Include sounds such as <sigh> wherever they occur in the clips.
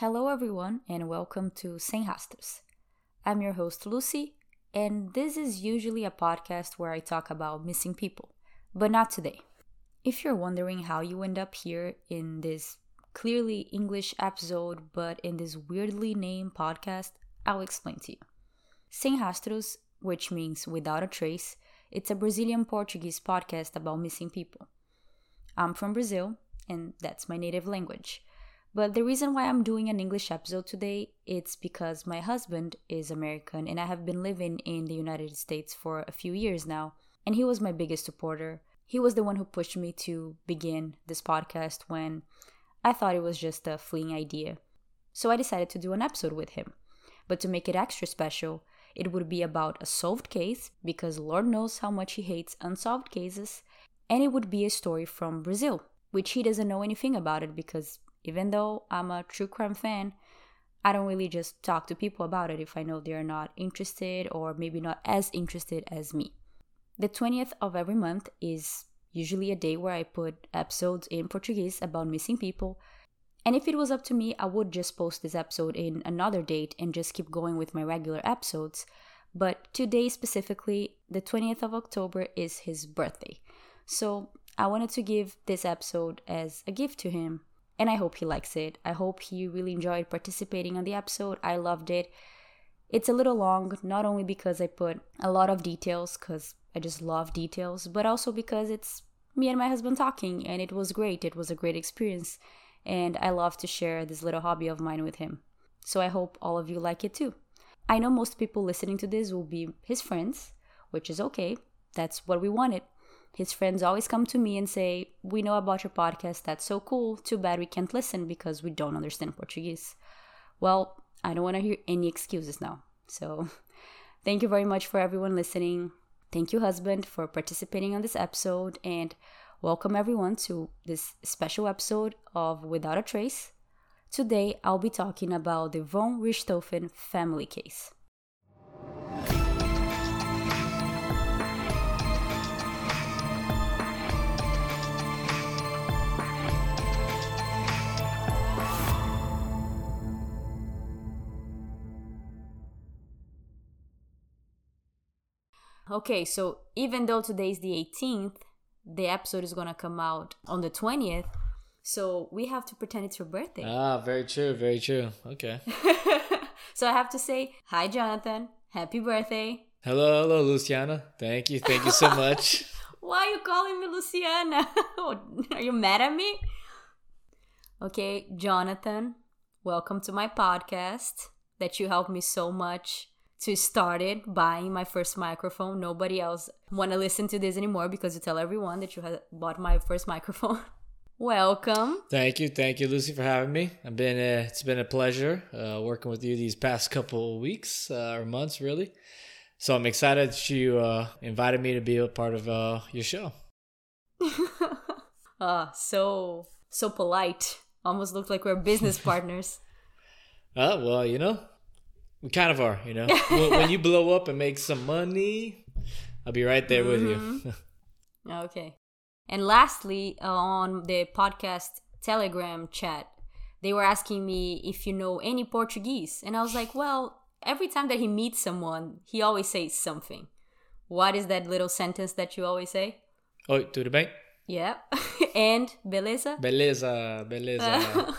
Hello, everyone, and welcome to Sem Rastros. I'm your host, Lucy, and this is usually a podcast where I talk about missing people, but not today. If you're wondering how you end up here in this clearly English episode, but in this weirdly named podcast, I'll explain to you. Sem Rastros, which means without a trace, it's a Brazilian Portuguese podcast about missing people. I'm from Brazil, and that's my native language. But the reason why I'm doing an English episode today it's because my husband is American and I have been living in the United States for a few years now, and he was my biggest supporter. He was the one who pushed me to begin this podcast when I thought it was just a fleeing idea. So I decided to do an episode with him. But to make it extra special, it would be about a solved case because Lord knows how much he hates unsolved cases, and it would be a story from Brazil, which he doesn't know anything about it because even though I'm a true crime fan, I don't really just talk to people about it if I know they're not interested or maybe not as interested as me. The 20th of every month is usually a day where I put episodes in Portuguese about missing people. And if it was up to me, I would just post this episode in another date and just keep going with my regular episodes. But today, specifically, the 20th of October, is his birthday. So I wanted to give this episode as a gift to him and I hope he likes it. I hope he really enjoyed participating on the episode. I loved it. It's a little long, not only because I put a lot of details, because I just love details, but also because it's me and my husband talking, and it was great. It was a great experience, and I love to share this little hobby of mine with him. So I hope all of you like it too. I know most people listening to this will be his friends, which is okay. That's what we wanted. His friends always come to me and say, We know about your podcast. That's so cool. Too bad we can't listen because we don't understand Portuguese. Well, I don't want to hear any excuses now. So, <laughs> thank you very much for everyone listening. Thank you, husband, for participating on this episode. And welcome everyone to this special episode of Without a Trace. Today, I'll be talking about the von Richthofen family case. Okay, so even though today is the 18th, the episode is gonna come out on the 20th. So we have to pretend it's your birthday. Ah, very true, very true. Okay. <laughs> so I have to say, hi, Jonathan. Happy birthday. Hello, hello, Luciana. Thank you, thank you so <laughs> much. Why are you calling me Luciana? <laughs> are you mad at me? Okay, Jonathan, welcome to my podcast that you helped me so much to start it buying my first microphone. Nobody else want to listen to this anymore because you tell everyone that you had bought my first microphone. <laughs> Welcome. Thank you, thank you, Lucy, for having me. I've been uh, it's been a pleasure uh, working with you these past couple of weeks uh, or months, really. So I'm excited that you uh, invited me to be a part of uh, your show. <laughs> Ah, so so polite. Almost looked like we're business <laughs> partners. Uh, well, you know, we kind of are, you know. <laughs> when, when, you blow up and make some money, I'll be right there with mm-hmm. you. <laughs> okay. And lastly, uh, on the podcast Telegram chat, they were asking me if you know any Portuguese. And I was like, well, every time that he meets someone, he always says something. What is that little sentence that you always say? Oi, tudo bem? Yeah. <laughs> and beleza? Beleza, beleza.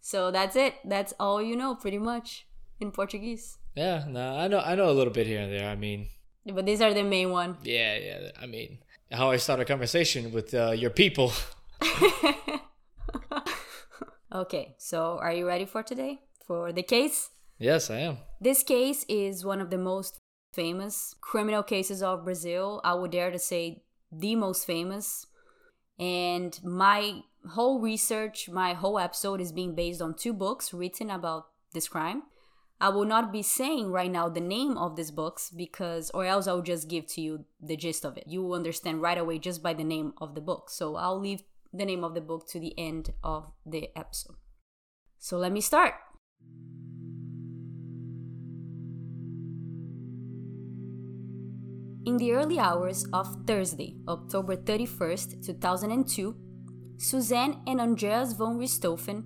so that's it. That's all you know, pretty much in Portuguese. Yeah, no, I know I know a little bit here and there. I mean, but these are the main one. Yeah, yeah. I mean, how I start a conversation with uh, your people. <laughs> okay, so are you ready for today for the case? Yes, I am. This case is one of the most famous criminal cases of Brazil. I would dare to say the most famous. And my whole research, my whole episode is being based on two books written about this crime. I will not be saying right now the name of these books because, or else I'll just give to you the gist of it. You will understand right away just by the name of the book. So I'll leave the name of the book to the end of the episode. So let me start. In the early hours of Thursday, October 31st, 2002, Suzanne and Andreas von Richthofen,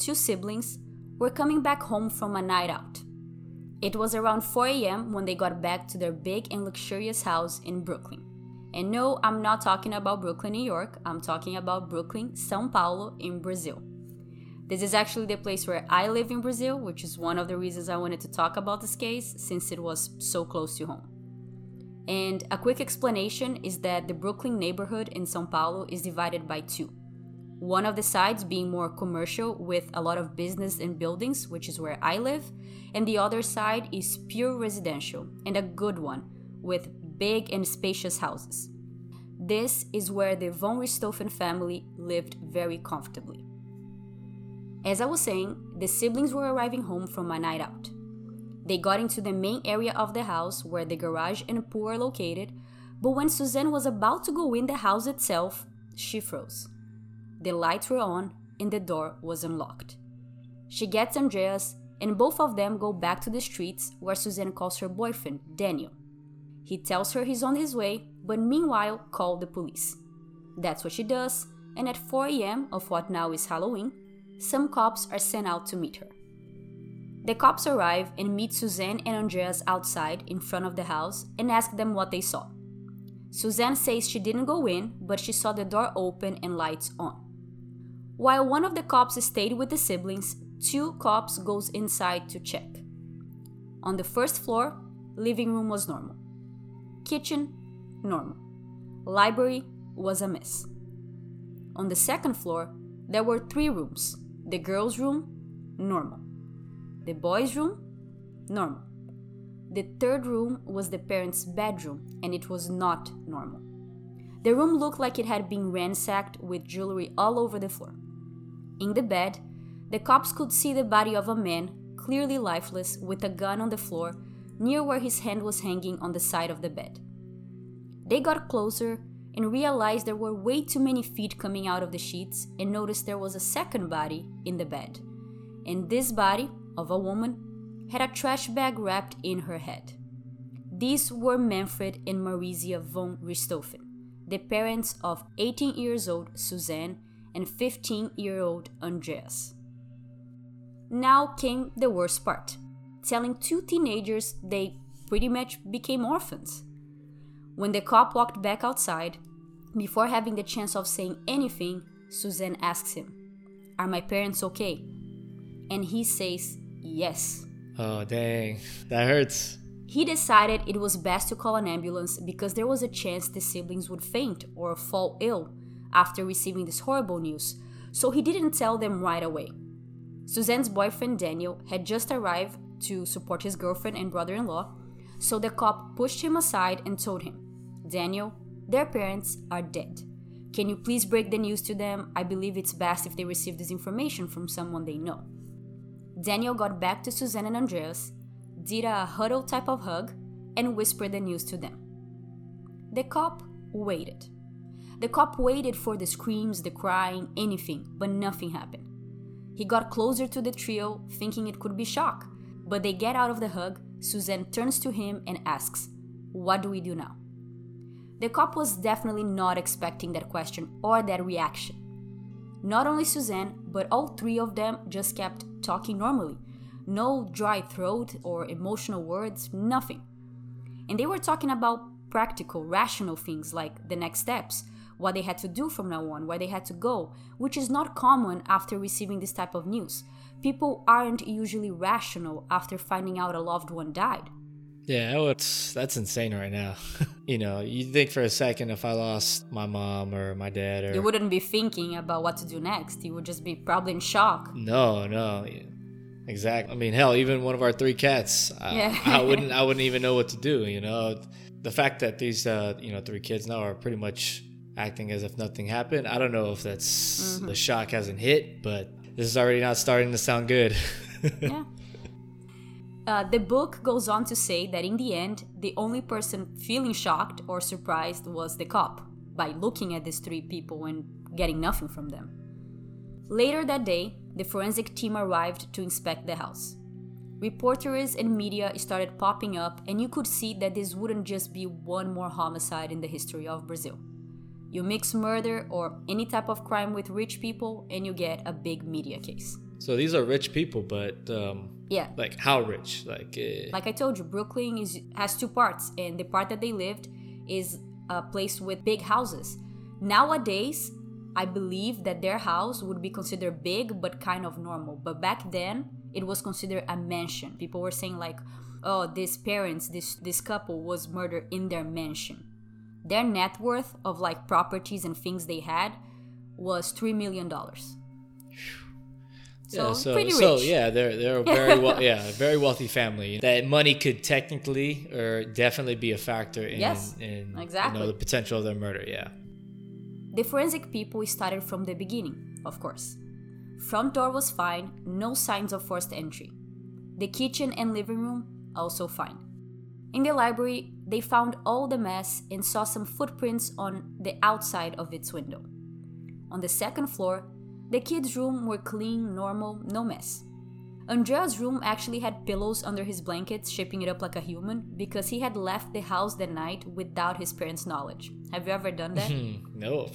two siblings, were coming back home from a night out. It was around 4 a.m. when they got back to their big and luxurious house in Brooklyn. And no, I'm not talking about Brooklyn, New York, I'm talking about Brooklyn, Sao Paulo, in Brazil. This is actually the place where I live in Brazil, which is one of the reasons I wanted to talk about this case since it was so close to home. And a quick explanation is that the Brooklyn neighborhood in Sao Paulo is divided by two. One of the sides being more commercial with a lot of business and buildings, which is where I live, and the other side is pure residential and a good one with big and spacious houses. This is where the von Richthofen family lived very comfortably. As I was saying, the siblings were arriving home from a night out. They got into the main area of the house where the garage and pool are located, but when Suzanne was about to go in the house itself, she froze. The lights were on and the door was unlocked. She gets Andreas, and both of them go back to the streets where Suzanne calls her boyfriend, Daniel. He tells her he's on his way, but meanwhile, call the police. That's what she does, and at 4 am of what now is Halloween, some cops are sent out to meet her. The cops arrive and meet Suzanne and Andreas outside in front of the house and ask them what they saw. Suzanne says she didn't go in, but she saw the door open and lights on. While one of the cops stayed with the siblings, two cops goes inside to check. On the first floor, living room was normal. Kitchen, normal. Library was a mess. On the second floor, there were three rooms. The girls' room, normal. The boys' room, normal. The third room was the parents' bedroom, and it was not normal. The room looked like it had been ransacked with jewelry all over the floor. In the bed, the cops could see the body of a man, clearly lifeless, with a gun on the floor near where his hand was hanging on the side of the bed. They got closer and realized there were way too many feet coming out of the sheets and noticed there was a second body in the bed. And this body of a woman had a trash bag wrapped in her head. These were Manfred and Marisia von Richthofen, the parents of 18 years old Suzanne and 15 year old Andreas. Now came the worst part telling two teenagers they pretty much became orphans. When the cop walked back outside, before having the chance of saying anything, Suzanne asks him, Are my parents okay? And he says, Yes. Oh, dang. That hurts. He decided it was best to call an ambulance because there was a chance the siblings would faint or fall ill after receiving this horrible news, so he didn't tell them right away. Suzanne's boyfriend Daniel had just arrived to support his girlfriend and brother in law, so the cop pushed him aside and told him, Daniel, their parents are dead. Can you please break the news to them? I believe it's best if they receive this information from someone they know. Daniel got back to Suzanne and Andreas, did a huddle type of hug, and whispered the news to them. The cop waited. The cop waited for the screams, the crying, anything, but nothing happened. He got closer to the trio, thinking it could be shock, but they get out of the hug. Suzanne turns to him and asks, What do we do now? The cop was definitely not expecting that question or that reaction. Not only Suzanne, but all three of them just kept talking normally. No dry throat or emotional words, nothing. And they were talking about practical, rational things like the next steps, what they had to do from now on, where they had to go, which is not common after receiving this type of news. People aren't usually rational after finding out a loved one died. Yeah, it's that's insane right now. <laughs> you know, you think for a second if I lost my mom or my dad or You wouldn't be thinking about what to do next. You would just be probably in shock. No, no. Exactly. I mean, hell, even one of our three cats, yeah. I, <laughs> I wouldn't I <laughs> wouldn't even know what to do, you know. The fact that these uh, you know, three kids now are pretty much acting as if nothing happened. I don't know if that's mm-hmm. the shock hasn't hit, but this is already not starting to sound good. <laughs> yeah. Uh, the book goes on to say that in the end, the only person feeling shocked or surprised was the cop by looking at these three people and getting nothing from them. Later that day, the forensic team arrived to inspect the house. Reporters and media started popping up, and you could see that this wouldn't just be one more homicide in the history of Brazil. You mix murder or any type of crime with rich people, and you get a big media case. So these are rich people, but um, Yeah. like how rich? Like, uh, Like I told you, Brooklyn is has two parts, and the part that they lived is a place with big houses. Nowadays, I believe that their house would be considered big but kind of normal. But back then, it was considered a mansion. People were saying like, "Oh, these parents, this this couple was murdered in their mansion." Their net worth of like properties and things they had was three million dollars. So, yeah, so pretty rich. so yeah, they're they're a very well, <laughs> yeah, a very wealthy family. That money could technically or definitely be a factor in Yes, in exactly. you know, the potential of their murder. Yeah. The forensic people started from the beginning, of course. Front door was fine, no signs of forced entry. The kitchen and living room also fine. In the library, they found all the mess and saw some footprints on the outside of its window. On the second floor, the kids' room were clean, normal, no mess. Andrea's room actually had pillows under his blankets, shaping it up like a human, because he had left the house that night without his parents' knowledge. Have you ever done that? Hmm, no,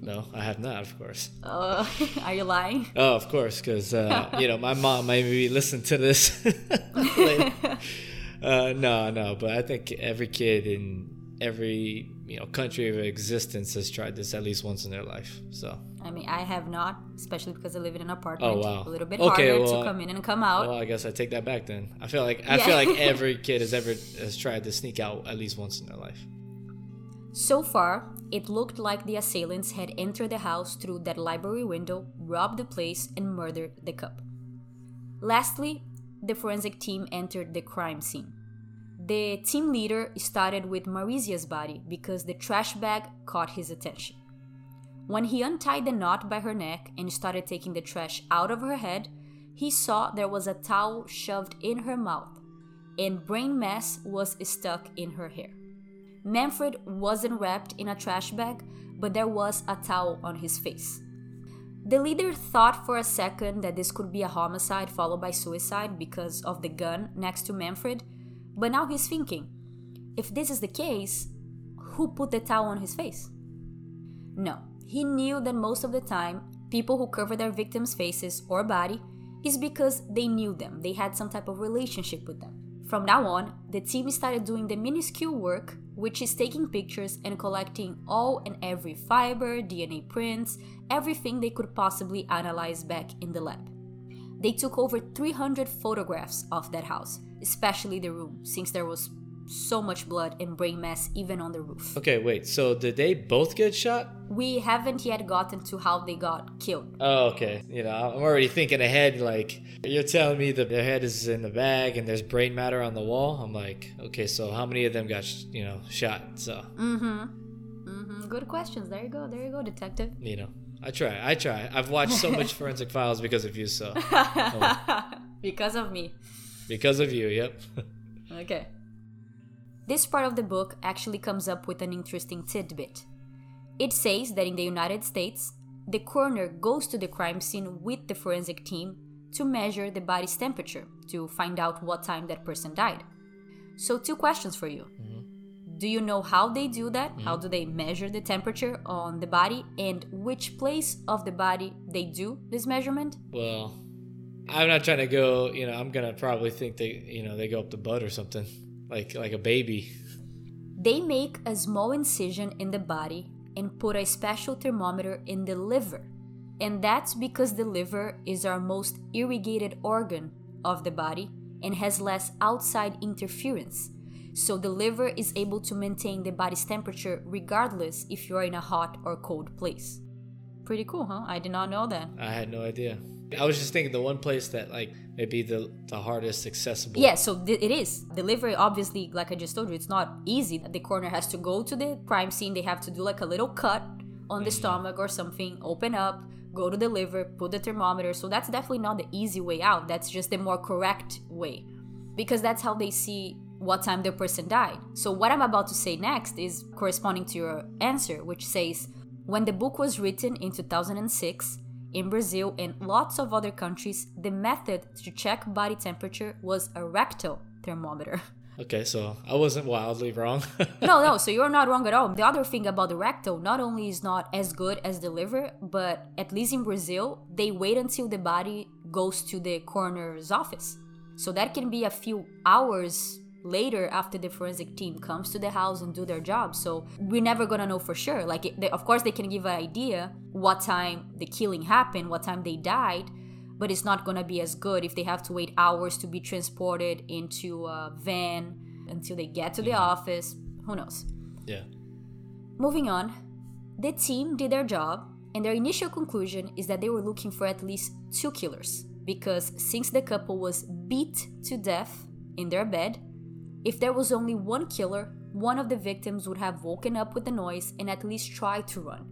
no, I have not, of course. Uh, <laughs> are you lying? Oh, of course, because uh, you know my mom maybe listen to this. <laughs> uh, no, no, but I think every kid in every you know country of existence has tried this at least once in their life. So, I mean, I have not, especially because I live in an apartment. Oh, wow. A little bit Okay, harder well, to come in and come out. well, I guess I take that back then. I feel like I Yeah. feel like <laughs> every kid has ever has tried to sneak out at least once in their life. So far, it looked like the assailants had entered the house through that library window, robbed the place, and murdered the couple. Lastly, the forensic team entered the crime scene. The team leader started with Marisia's body because the trash bag caught his attention. When he untied the knot by her neck and started taking the trash out of her head, he saw there was a towel shoved in her mouth and brain mass was stuck in her hair. Manfred wasn't wrapped in a trash bag, but there was a towel on his face. The leader thought for a second that this could be a homicide followed by suicide because of the gun next to Manfred, but now he's thinking if this is the case, who put the towel on his face? No, he knew that most of the time, people who cover their victims' faces or body is because they knew them, they had some type of relationship with them. From now on, the team started doing the minuscule work, which is taking pictures and collecting all and every fiber, DNA prints, everything they could possibly analyze back in the lab. They took over 300 photographs of that house, especially the room, since there was so much blood and brain mass even on the roof. Okay, wait. So did they both get shot? We haven't yet gotten to how they got killed. Oh, okay. You know, I'm already thinking ahead. Like you're telling me that their head is in the bag and there's brain matter on the wall. I'm like, okay, so how many of them got sh- you know shot? So Mm-hmm. Mm-hmm. Good questions. There you go. There you go, detective. you know, I try. I try. I've watched so much <laughs> forensic files because of you. So <laughs> because of me. Because of you. Yep. Okay. This part of the book actually comes up with an interesting tidbit. It says that in the United States, the coroner goes to the crime scene with the forensic team to measure the body's temperature to find out what time that person died. So, two questions for you. Mm-hmm. Do you know how they do that? Mm-hmm. How do they measure the temperature on the body and which place of the body they do this measurement? well, I'm not trying to go. You know, I'm gonna probably think they, you know, they go up the butt or something, like like a baby. They make a small incision in the body and put a special thermometer in the liver. And that's because the liver is our most irrigated organ of the body and has less outside interference. So the liver is able to maintain the body's temperature regardless if you're in a hot or cold place. Pretty cool, huh? I did not know that. I had no idea. I was just thinking the one place that like maybe the the hardest accessible. Yeah, so th- it is. Delivery, obviously, like I just told you, it's not easy. The coroner has to go to the crime scene. They have to do like a little cut on the mm-hmm. stomach or something, open up, go to the liver, put the thermometer. So that's definitely not the easy way out. That's just the more correct way. Because that's how they see what time the person died. So what I'm about to say next is corresponding to your answer, which says when the book was written in 2006, in Brazil and lots of other countries, the method to check body temperature was a rectal thermometer. <laughs> Okay, so I wasn't wildly wrong. <laughs> no, no, so you're not wrong at all. The other thing about the rectal not only is not as good as the liver, but at least in Brazil, they wait until the body goes to the coroner's office. So that can be a few hours later after the forensic team comes to the house and do their job. So we're never gonna know for sure. Like, it, they, of course, they can give an idea what time the killing happened, what time they died, but it's not gonna be as good if they have to wait hours to be transported into a van until they get to the office. Who knows? Yeah. Moving on, the team did their job, and their initial conclusion is that they were looking for at least two killers. Because since the couple was beat to death in their bed, if there was only one killer, one of the victims would have woken up with the noise and at least tried to run.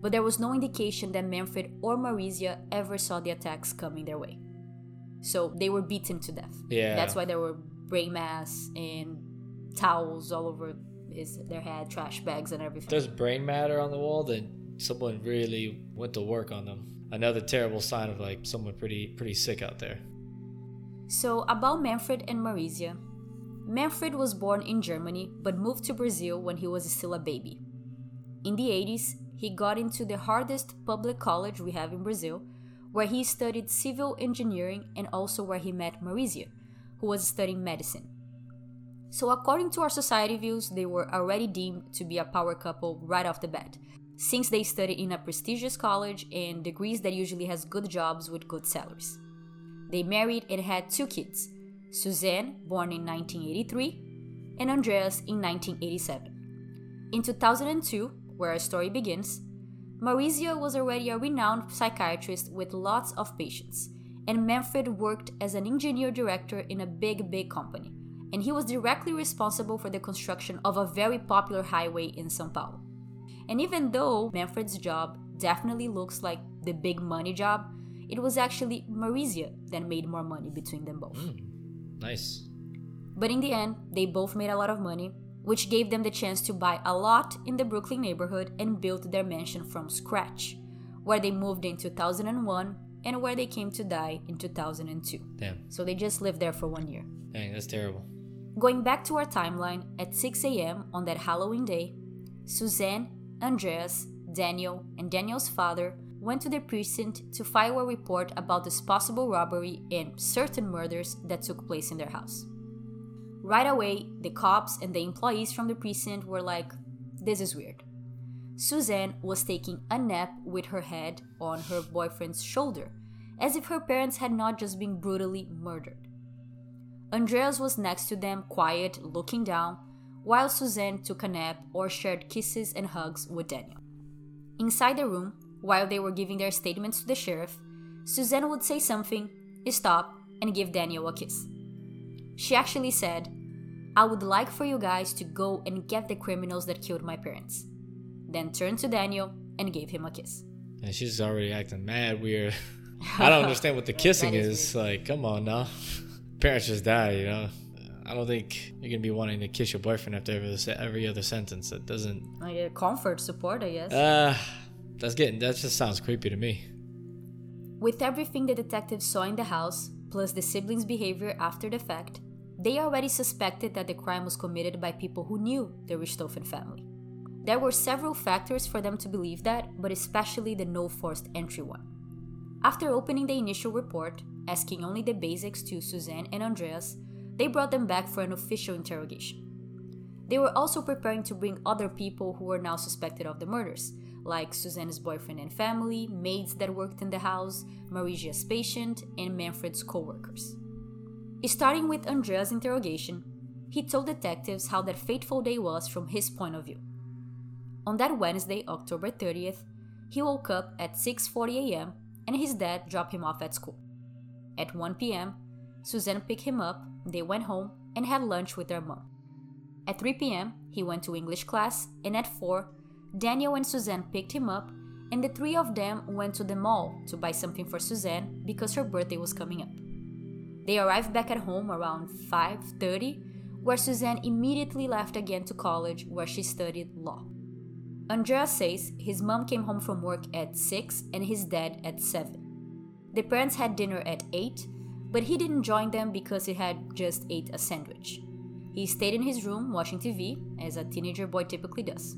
But there was no indication that Manfred or Marisia ever saw the attacks coming their way. So they were beaten to death. Yeah. That's why there were brain mass and towels all over his their head, trash bags and everything. If there's brain matter on the wall, then someone really went to work on them. Another terrible sign of like someone pretty pretty sick out there. So about Manfred and Marisia. Manfred was born in Germany but moved to Brazil when he was still a baby. In the 80s, he got into the hardest public college we have in Brazil, where he studied civil engineering and also where he met Marisia, who was studying medicine. So, according to our society views, they were already deemed to be a power couple right off the bat, since they studied in a prestigious college and degrees that usually has good jobs with good salaries. They married and had two kids Suzanne, born in 1983, and Andreas in 1987. In 2002, where our story begins, Marisia was already a renowned psychiatrist with lots of patients, and Manfred worked as an engineer director in a big, big company, and he was directly responsible for the construction of a very popular highway in Sao Paulo. And even though Manfred's job definitely looks like the big money job, it was actually Marisia that made more money between them both. Hmm. Nice. But in the end, they both made a lot of money, which gave them the chance to buy a lot in the Brooklyn neighborhood and build their mansion from scratch, where they moved in 2001 and where they came to die in 2002. Damn. So they just lived there for one year. Dang, that's terrible. Going back to our timeline, at 6 a.m. on that Halloween day, Suzanne, Andreas, Daniel, and Daniel's father went to the precinct to file a report about this possible robbery and certain murders that took place in their house. Right away, the cops and the employees from the precinct were like, this is weird. Suzanne was taking a nap with her head on her boyfriend's shoulder, as if her parents had not just been brutally murdered. Andreas was next to them, quiet, looking down, while Suzanne took a nap or shared kisses and hugs with Daniel. Inside the room, while they were giving their statements to the sheriff, Suzanne would say something, stop, and give Daniel a kiss. She actually said, I would like for you guys to go and get the criminals that killed my parents. Then turned to Daniel and gave him a kiss. And she's already acting mad weird. <laughs> I don't understand what the <laughs> kissing That is. is Like, come on now. <laughs> Parents just die, you know. I don't think you're gonna be wanting to kiss your boyfriend after every other, every other sentence. That doesn't. Like a comfort, support, I guess. Uh, that's getting. That just sounds creepy to me. With everything the detectives saw in the house, plus the siblings' behavior after the fact, they already suspected that the crime was committed by people who knew the Richthofen family. There were several factors for them to believe that, but especially the no forced entry one. After opening the initial report, asking only the basics to Suzanne and Andreas, they brought them back for an official interrogation. They were also preparing to bring other people who were now suspected of the murders, like Suzanne's boyfriend and family, maids that worked in the house, Marisia's patient, and Manfred's co workers. Starting with Andrea's interrogation, he told detectives how that fateful day was from his point of view. On that Wednesday, October 30th, he woke up at 6:40 a.m. and his dad dropped him off at school. At 1 p.m., Suzanne picked him up, they went home and had lunch with their mom. At 3 p.m., he went to English class, and at 4, Daniel and Suzanne picked him up, and the three of them went to the mall to buy something for Suzanne because her birthday was coming up. They arrived back at home around 5:30, where Suzanne immediately left again to college where she studied law. Andreas says his mom came home from work at 6 and his dad at 7. The parents had dinner at 8, but he didn't join them because he had just ate a sandwich. He stayed in his room watching TV, as a teenager boy typically does.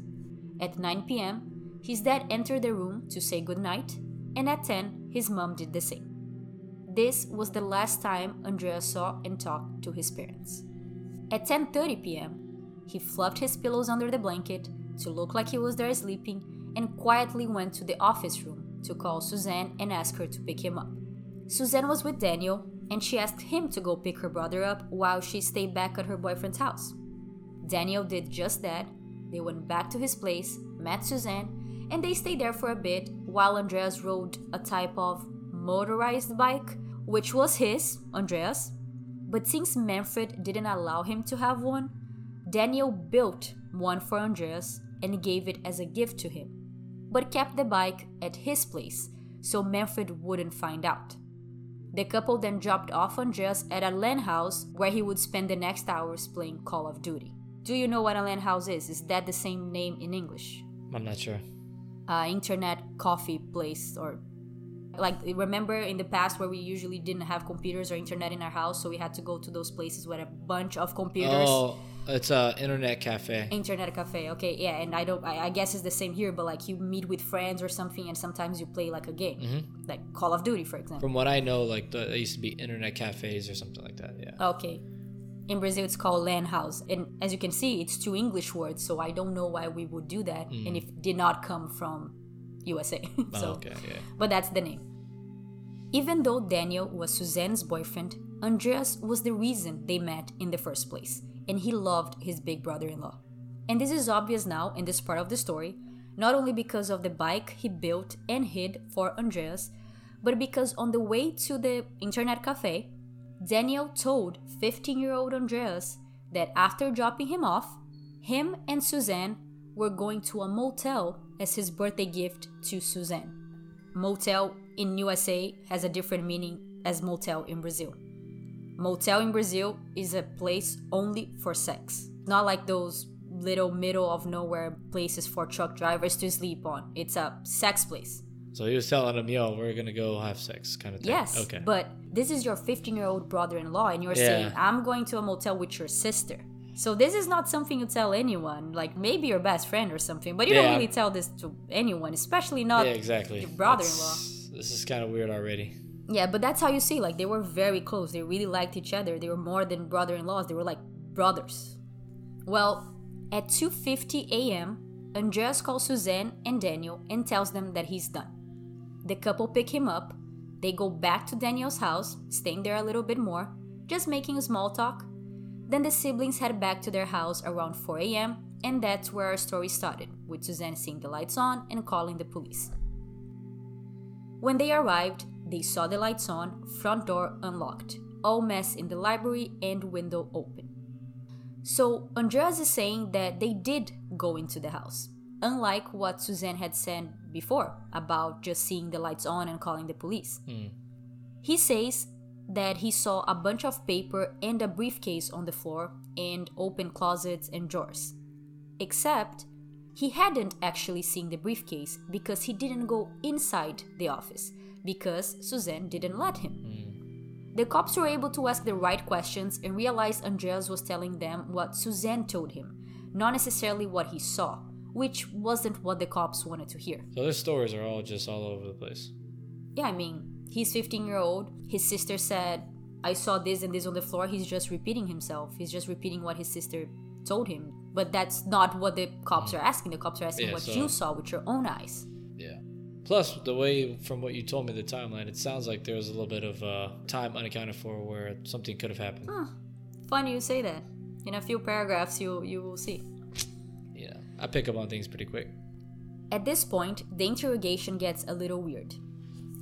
At 9 p.m., his dad entered the room to say goodnight, and at 10, his mom did the same. this was the last time Andreas saw and talked to his parents. At 10:30 p.m., he fluffed his pillows under the blanket to look like he was there sleeping and quietly went to the office room to call Suzanne and ask her to pick him up. Suzanne was with Daniel and she asked him to go pick her brother up while she stayed back at her boyfriend's house. Daniel did just that. They went back to his place, met Suzanne, and they stayed there for a bit while Andreas rode a type of motorized bike, which was his, Andreas. But since Manfred didn't allow him to have one, Daniel built one for Andreas and gave it as a gift to him, but kept the bike at his place so Manfred wouldn't find out. The couple then dropped off Andreas at a LAN house where he would spend the next hours playing Call of Duty. Do you know what a LAN house is? Is that the same name in English? I'm not sure. Uh, internet coffee place or like remember in the past where we usually didn't have computers or internet in our house so we had to go to those places with a bunch of computers Oh, it's a internet cafe. internet cafe okay yeah and i don't I, I guess it's the same here but like you meet with friends or something and sometimes you play like a game Mm-hmm. like call of duty for example From what I know, like the, there used to be internet cafes or something like that. Yeah. okay in brazil it's called LAN house and as you can see it's two english words so i don't know why we would do that mm. and if it did not come from usa <laughs> oh, so oh, okay. Yeah. but that's the name. Even though Daniel was Suzanne's boyfriend, Andreas was the reason they met in the first place, and he loved his big brother in law. And this is obvious now in this part of the story, not only because of the bike he built and hid for Andreas, but because on the way to the internet cafe, Daniel told 15 year old Andreas that after dropping him off, him and Suzanne were going to a motel as his birthday gift to Suzanne. Motel in USA has a different meaning as motel in Brazil. Motel in Brazil is a place only for sex. Not like those little middle of nowhere places for truck drivers to sleep on. It's a sex place. So he was telling him, "Yo, we're gonna go have sex," kind of thing. Yes. Okay. But this is your 15 year old brother in law, and you're Yeah. saying, I'm going to a motel with your sister. So this is not something you tell anyone, like maybe your best friend or something, but you Yeah. don't really tell this to anyone, especially not yeah, exactly. your brother-in-law. It's- This is kind of weird already. Yeah, but that's how you see. Like they were very close. They really liked each other. They were more than brother-in-laws. They were like brothers. Well, at 2:50 a.m., Andreas calls Suzanne and Daniel and tells them that he's done. The couple pick him up. They go back to Daniel's house, staying there a little bit more, just making small talk. Then the siblings head back to their house around 4 a.m., and that's where our story started, with Suzanne seeing the lights on and calling the police. When they arrived, they saw the lights on, front door unlocked, all mess in the library and window open. So Andreas is saying that they did go into the house, unlike what Suzanne had said before about just seeing the lights on and calling the police. Hmm. He says that he saw a bunch of paper and a briefcase on the floor and open closets and drawers. Except he hadn't actually seen the briefcase because he didn't go inside the office because Suzanne didn't let him. Hmm. The cops were able to ask the right questions and realized Andreas was telling them what Suzanne told him, not necessarily what he saw, which wasn't what the cops wanted to hear. So their stories are all just all over the place. Yeah, I mean, he's 15 year old. His sister said, I saw this and this on the floor. He's just repeating himself. He's just repeating what his sister told him. But that's not what the cops are asking. The cops are asking Yeah, what so- you saw with your own eyes. Yeah. Plus, the way from what you told me the timeline, it sounds like there was a little bit of uh, time unaccounted for where something could have happened. Funny you say that. In a few paragraphs, you you will see. I pick up on things pretty quick. At this point, the interrogation gets a little weird.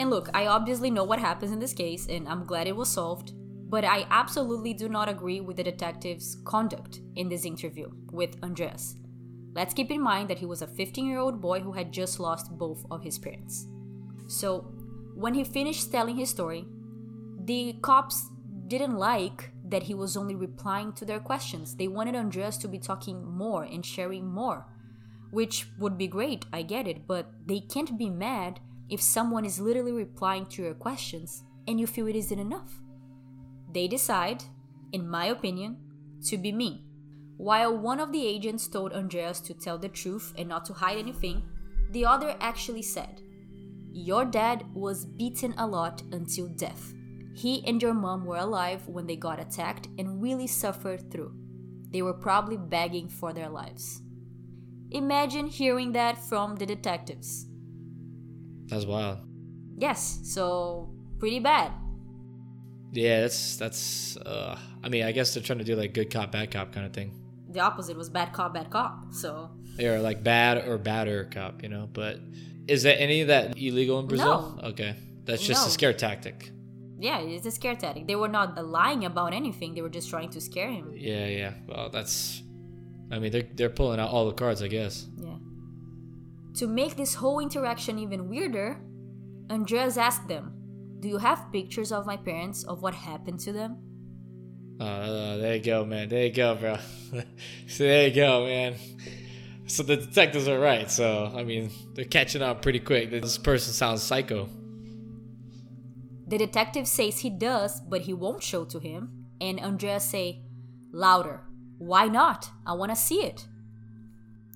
And look, I obviously know what happens in this case, and I'm glad it was solved, but I absolutely do not agree with the detective's conduct in this interview with Andreas. Let's keep in mind that he was a 15 year old boy who had just lost both of his parents. So, when he finished telling his story, the cops didn't like that he was only replying to their questions. They wanted Andreas to be talking more and sharing more which would be great, I get it, but they can't be mad if someone is literally replying to your questions and you feel it isn't enough. They decide, in my opinion, to be mean. While one of the agents told Andreas to tell the truth and not to hide anything, the other actually said, Your dad was beaten a lot until death. He and your mom were alive when they got attacked and really suffered through. They were probably begging for their lives. Imagine hearing that from the detectives. That's wild. Yes, so pretty bad. Yeah, that's that's. Uh, I mean, I guess they're trying to do like good cop, bad cop kind of thing. The opposite was bad cop, bad cop. So Or like bad or badder cop, you know. But is that any of that illegal in Brazil? No. Okay, that's just No. a scare tactic. Yeah, it's a scare tactic. They were not lying about anything. They were just trying to scare him. Yeah, yeah. Well, that's. I mean, they're they're pulling out all the cards, I guess. Yeah. To make this whole interaction even weirder, Andreas asked them, Do you have pictures of my parents of what happened to them? Uh, there you go, man. There you go, bro. so <laughs> there you go, man. So the detectives are right. So I mean, they're catching on pretty quick. This person sounds psycho. The detective says he does, but he won't show to him. And Andreas say, Louder. Why not? I want to see it.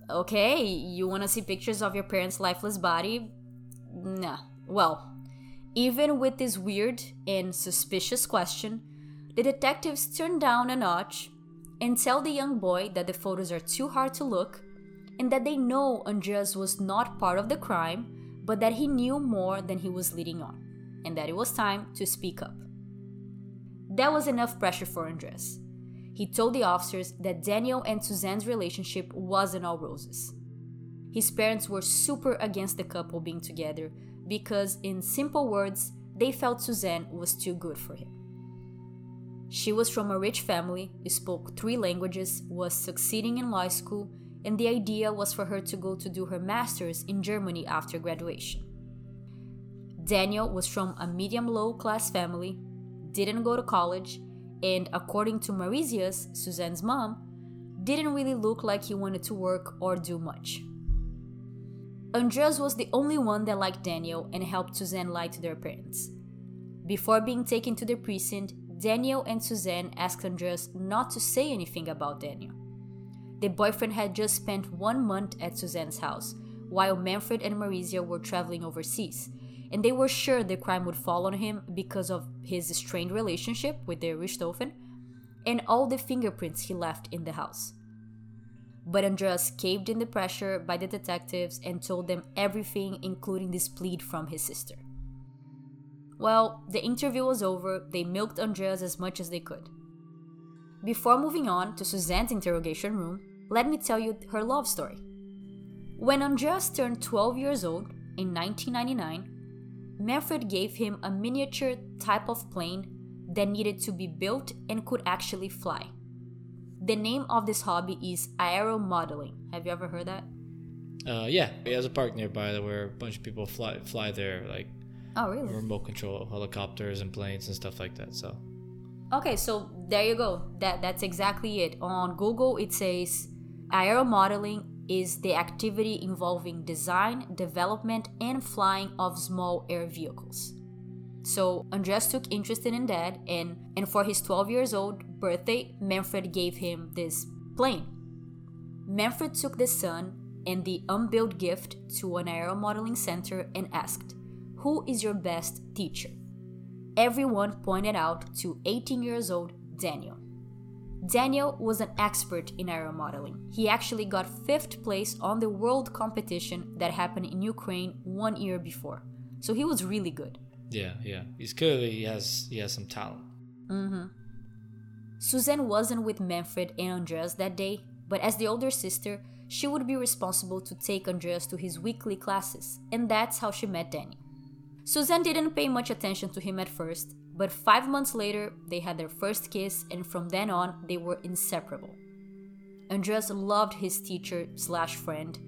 Okay, you want to see pictures of your parents' lifeless body? Nah. Well, even with this weird and suspicious question, the detectives turn down a notch and tell the young boy that the photos are too hard to look and that they know Andreas was not part of the crime, but that he knew more than he was leading on, and that it was time to speak up. That was enough pressure for Andreas. He told the officers that Daniel and Suzanne's relationship wasn't all roses. His parents were super against the couple being together because, in simple words, they felt Suzanne was too good for him. She was from a rich family, spoke three languages, was succeeding in law school, and the idea was for her to go to do her master's in Germany after graduation. Daniel was from a medium low class family, didn't go to college, and according to Marisia's, Suzanne's mom, didn't really look like he wanted to work or do much. Andreas was the only one that liked Daniel and helped Suzanne lie to their parents. Before being taken to the precinct, Daniel and Suzanne asked Andreas not to say anything about Daniel. The boyfriend had just spent one month at Suzanne's house, while Manfred and Marisia were traveling overseas, and they were sure the crime would fall on him because of his strained relationship with the Richthofen and all the fingerprints he left in the house. But Andreas caved in the pressure by the detectives and told them everything, including this plead from his sister. Well, the interview was over, they milked Andreas as much as they could. Before moving on to Suzanne's interrogation room, let me tell you her love story. When Andreas turned 12 years old in 1999, Manfred gave him a miniature type of plane that needed to be built and could actually fly. The name of this hobby is aeromodeling. Have you ever heard that? Uh, yeah, he has a park nearby where a bunch of people fly fly there, like Oh, really? remote control helicopters and planes and stuff like that. So Okay, so there you go. That that's exactly it. On Google it says aeromodeling is the activity involving design, development and flying of small air vehicles. So Andreas took interest in that and and for his 12 years old birthday, Manfred gave him this plane. Manfred took the son and the unbilled gift to an aeromodeling center and asked, "Who is your best teacher?" everyone pointed out to 18 years old Daniel. Daniel was an expert in aeromodeling. He actually got fifth place on the world competition that happened in Ukraine one year before. So he was really good. yeah, yeah, he's clearly he has he has some talent. Mm-hmm. Suzanne wasn't with Manfred and Andreas that day, but as the older sister, she would be responsible to take Andreas to his weekly classes, and that's how she met Daniel. Suzanne didn't pay much attention to him at first, but five months later, they had their first kiss, and from then on, they were inseparable. Andreas loved his teacher slash friend.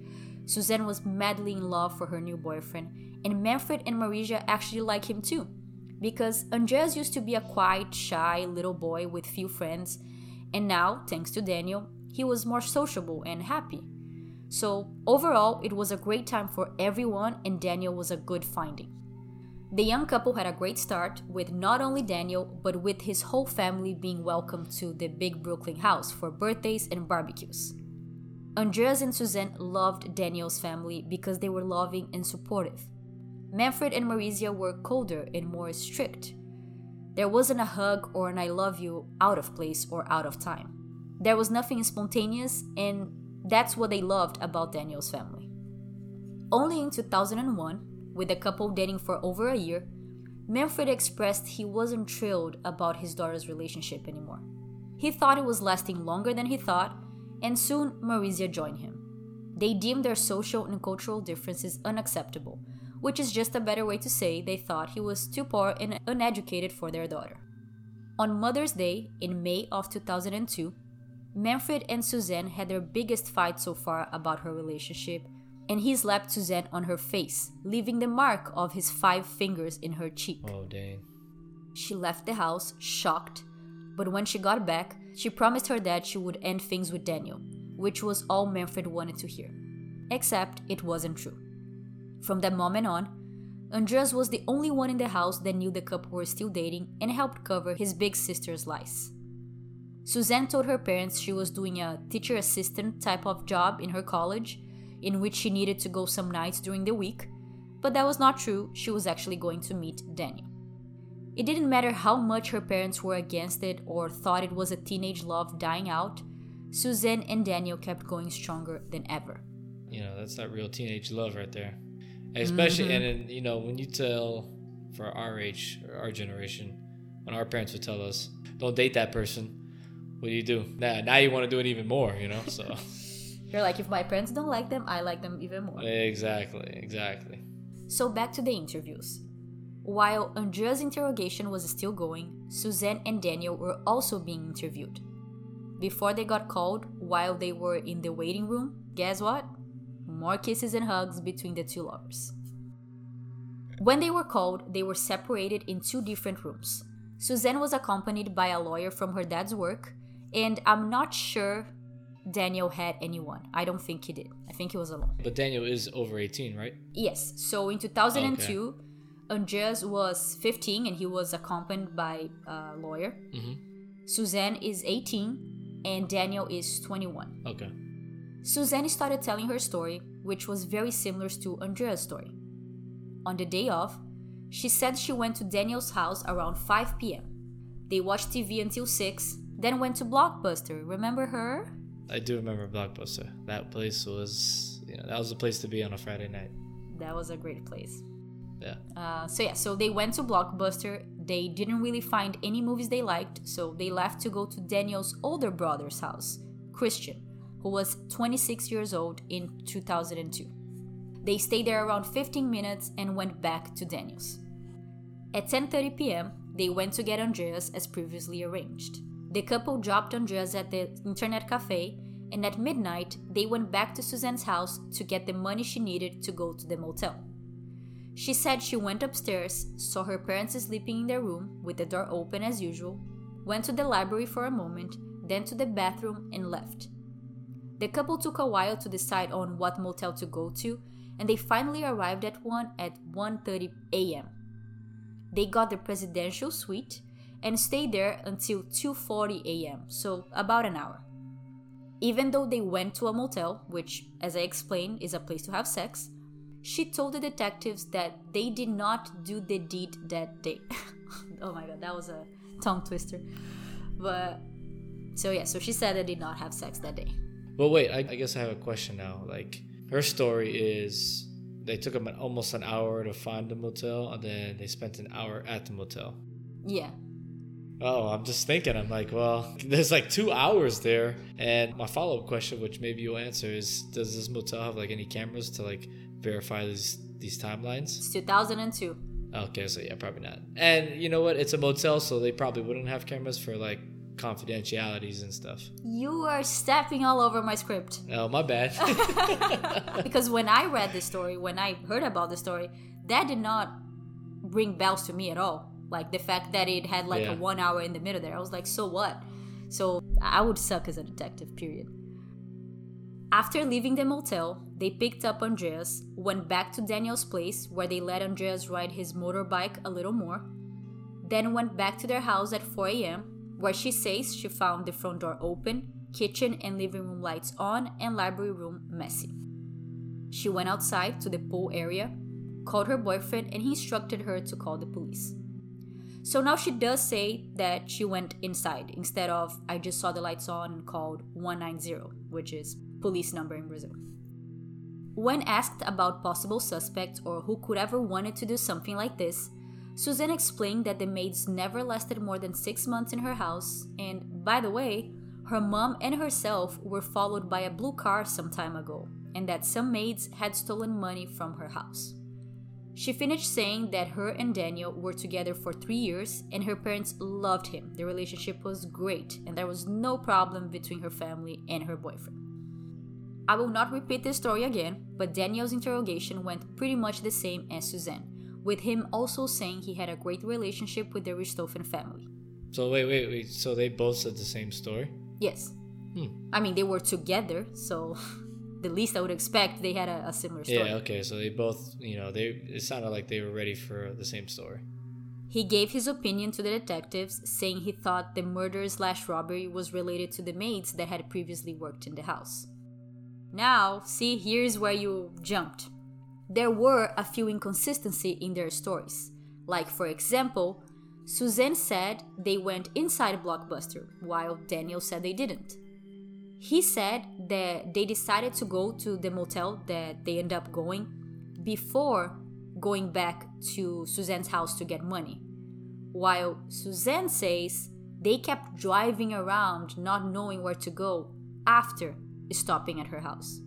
Suzanne was madly in love for her new boyfriend, and Manfred and Marisia actually like him too, because Andreas used to be a quiet, shy little boy with few friends, and now, thanks to Daniel, he was more sociable and happy. So, overall, it was a great time for everyone, and Daniel was a good finding. The young couple had a great start with not only Daniel, but with his whole family being welcomed to the big Brooklyn house for birthdays and barbecues. Andreas and Suzanne loved Daniel's family because they were loving and supportive. Manfred and Marisia were colder and more strict. There wasn't a hug or an I love you out of place or out of time. There was nothing spontaneous, and that's what they loved about Daniel's family. Only in 2001, with the couple dating for over a year, Manfred expressed he wasn't thrilled about his daughter's relationship anymore. He thought it was lasting longer than he thought, and soon Marisia joined him. They deemed their social and cultural differences unacceptable, which is just a better way to say they thought he was too poor and uneducated for their daughter. On Mother's Day in May of 2002, Manfred and Suzanne had their biggest fight so far about her relationship, and he slapped Suzanne on her face, leaving the mark of his five fingers in her cheek. Oh, dang. She left the house, shocked, but when she got back, she promised her dad she would end things with Daniel, which was all Manfred wanted to hear. Except it wasn't true. From that moment on, Andreas was the only one in the house that knew the couple were still dating and helped cover his big sister's lies. Suzanne told her parents she was doing a teacher assistant type of job in her college, in which she needed to go some nights during the week, but that was not true, she was actually going to meet Daniel. It didn't matter how much her parents were against it or thought it was a teenage love dying out, Suzanne and Daniel kept going stronger than ever. You know, that's that real teenage love right there. Especially, mm-hmm. and you know, when you tell for our age or our generation, when our parents would tell us, don't date that person, what do you do? Now, now you want to do it even more, you know? So <laughs> you're like, if my parents don't like them, I like them even more. Exactly, exactly. So back to the interviews. While Andrea's interrogation was still going, Suzanne and Daniel were also being interviewed. Before they got called, while they were in the waiting room, guess what? More kisses and hugs between the two lovers. When they were called, they were separated in two different rooms. Suzanne was accompanied by a lawyer from her dad's work, and I'm not sure Daniel had anyone. I don't think he did. I think he was alone. But Daniel is over 18, right? Yes. So in 2002, okay. Andreas was 15 and he was accompanied by a lawyer. Mm-hmm. Suzanne is 18 and Daniel is 21. Okay. Suzanne started telling her story, which was very similar to Andrea's story. On the day off, she said she went to Daniel's house around 5 p.m. They watched TV until 6, then went to Blockbuster. Remember her? I do remember Blockbuster. That place was, you know, that was a place to be on a Friday night. That was a great place. Yeah. Uh, so yeah, so they went to Blockbuster. They didn't really find any movies they liked, so they left to go to Daniel's older brother's house, Christian, who was 26 years old in 2002. They stayed there around 15 minutes and went back to Daniel's. At 10:30 p.m., they went to get Andreas as previously arranged. The couple dropped Andreas at the internet cafe, and at midnight, they went back to Suzanne's house to get the money she needed to go to the motel. She said she went upstairs, saw her parents sleeping in their room with the door open as usual, went to the library for a moment, then to the bathroom and left. The couple took a while to decide on what motel to go to, and they finally arrived at one at 1:30 a.m. They got the presidential suite and stayed there until 2:40 a.m., so about an hour. Even though they went to a motel, which as I explained is a place to have sex, she told the detectives that they did not do the deed that day. <laughs> oh my god, that was a tongue twister. But so yeah, so she said they did not have sex that day. Well, wait, I, I guess I have a question now. Like, her story is they took them almost an hour to find the motel, and then they spent an hour at the motel. Yeah. Oh, I'm just thinking. I'm like, well, <laughs> there's like two hours there, and my follow up question, which maybe you'll answer, is: Does this motel have like any cameras to like verify these these timelines? It's 2002. Okay, so yeah, probably not. And you know what? It's a motel, so they probably wouldn't have cameras for like confidentialities and stuff. You are stepping all over my script. Oh, my bad. <laughs> because when I read the story, when I heard about the story, that did not ring bells to me at all. Like the fact that it had like yeah. a one hour in the middle there. I was like, so what? So I would suck as a detective, period. After leaving the motel, they picked up Andreas, went back to Daniel's place where they let Andreas ride his motorbike a little more, then went back to their house at 4 a.m., where she says she found the front door open, kitchen and living room lights on, and library room messy. She went outside to the pool area, called her boyfriend, and he instructed her to call the police. So now she does say that she went inside instead of I just saw the lights on and called 190, which is police number in Brazil. When asked about possible suspects or who could ever wanted to do something like this, Suzanne explained that the maids never lasted more than six months in her house, and by the way, her mom and herself were followed by a blue car some time ago, and that some maids had stolen money from her house. She finished saying that her and Daniel were together for three years and her parents loved him. The relationship was great and there was no problem between her family and her boyfriend. I will not repeat this story again, but Daniel's interrogation went pretty much the same as Suzanne, with him also saying he had a great relationship with the Richthofen family. So wait, wait, wait. So they both said the same story? Yes. Hmm. I mean, they were together, so <laughs> the least I would expect they had a, a similar story. Yeah, okay. So they both, you know, they it sounded like they were ready for the same story. He gave his opinion to the detectives, saying he thought the murder slash robbery was related to the maids that had previously worked in the house. Now, see, here's where you jumped. There were a few inconsistency in their stories. Like, for example, Suzanne said they went inside Blockbuster, while Daniel said they didn't. He said that they decided to go to the motel that they end up going before going back to Suzanne's house to get money. While Suzanne says they kept driving around not knowing where to go after stopping at her house.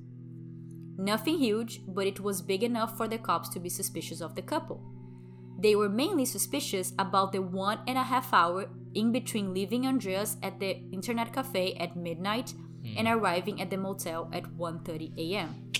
Nothing huge, but it was big enough for the cops to be suspicious of the couple. They were mainly suspicious about the one and a half hour in between leaving Andreas at the internet cafe at midnight mm. and arriving at the motel at 1:30 a.m.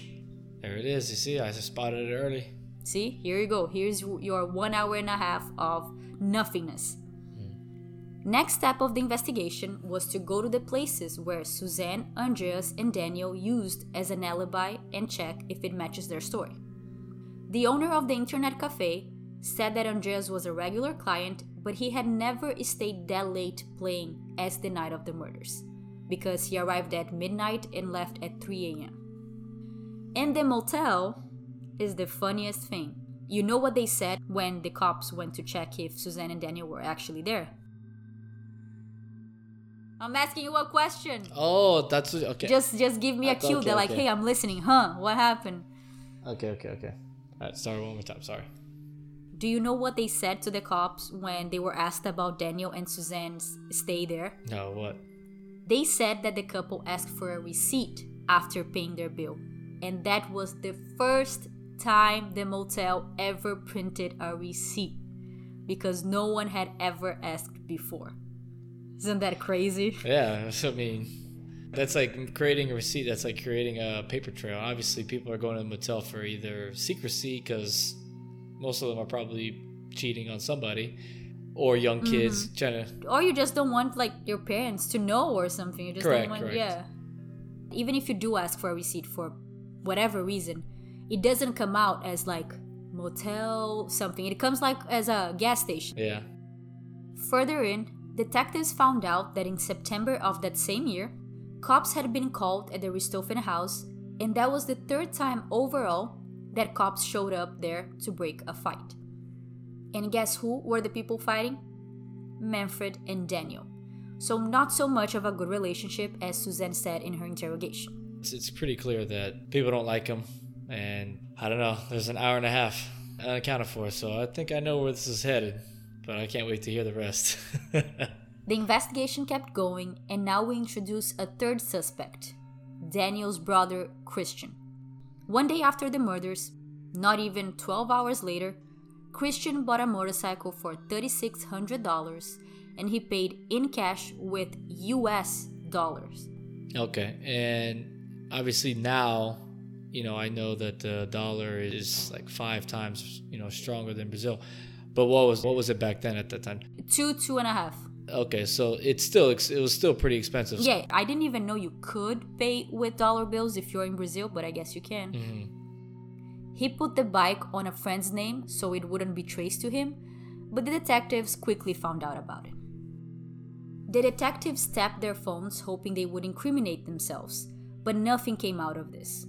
There it is. You see, I just spotted it early. See, here you go. Here's your one hour and a half of nothingness. Mm. Next step of the investigation was to go to the places where Suzanne, Andreas, and Daniel used as an alibi and check if it matches their story. The owner of the internet cafe said that Andreas was a regular client, but he had never stayed that late playing as the night of the murders because he arrived at midnight and left at 3 a.m. And the motel is the funniest thing. You know what they said when the cops went to check if Suzanne and Daniel were actually there? I'm asking you a question. Oh, that's okay. Just just give me a cue. Okay, They're like, okay. hey, I'm listening. Huh? What happened? Okay, okay, okay. All right, start one more time. Sorry. Do you know what they said to the cops when they were asked about Daniel and Suzanne's stay there? No, what? They said that the couple asked for a receipt after paying their bill, and that was the first time the motel ever printed a receipt because no one had ever asked before. Isn't that crazy? Yeah, I mean, that's like creating a receipt. That's like creating a paper trail. Obviously, people are going to the motel for either secrecy because most of them are probably cheating on somebody, or young kids mm-hmm. trying to or you just don't want like your parents to know or something. You just correct, don't want correct. yeah. Even if you do ask for a receipt for whatever reason it doesn't come out as like motel something. It comes like as a gas station. Yeah. Further in detectives found out that in september of that same year cops had been called at the richthofen house and that was the third time overall that cops showed up there to break a fight and guess who were the people fighting? Manfred and Daniel. So, not so much of a good relationship as Suzanne said in her interrogation. It's, it's pretty clear that people don't like him, and I don't know, there's an hour and a half unaccounted for, so I think I know where this is headed, but I can't wait to hear the rest. <laughs> the investigation kept going, and now we introduce a third suspect Daniel's brother, Christian. One day after the murders, not even 12 hours later, Christian bought a motorcycle for $3,600 and he paid in cash with US dollars. Okay. And obviously now, you know, I know that the dollar is like five times, you know, stronger than Brazil. But what was what was it back then at that time? Two, two and a half. Okay, so it's still it was still pretty expensive. Yeah, I didn't even know you could pay with dollar bills if you're in Brazil, but I guess you can. Mm-hmm. He put the bike on a friend's name so it wouldn't be traced to him, but the detectives quickly found out about it. The detectives tapped their phones hoping they would incriminate themselves, but nothing came out of this.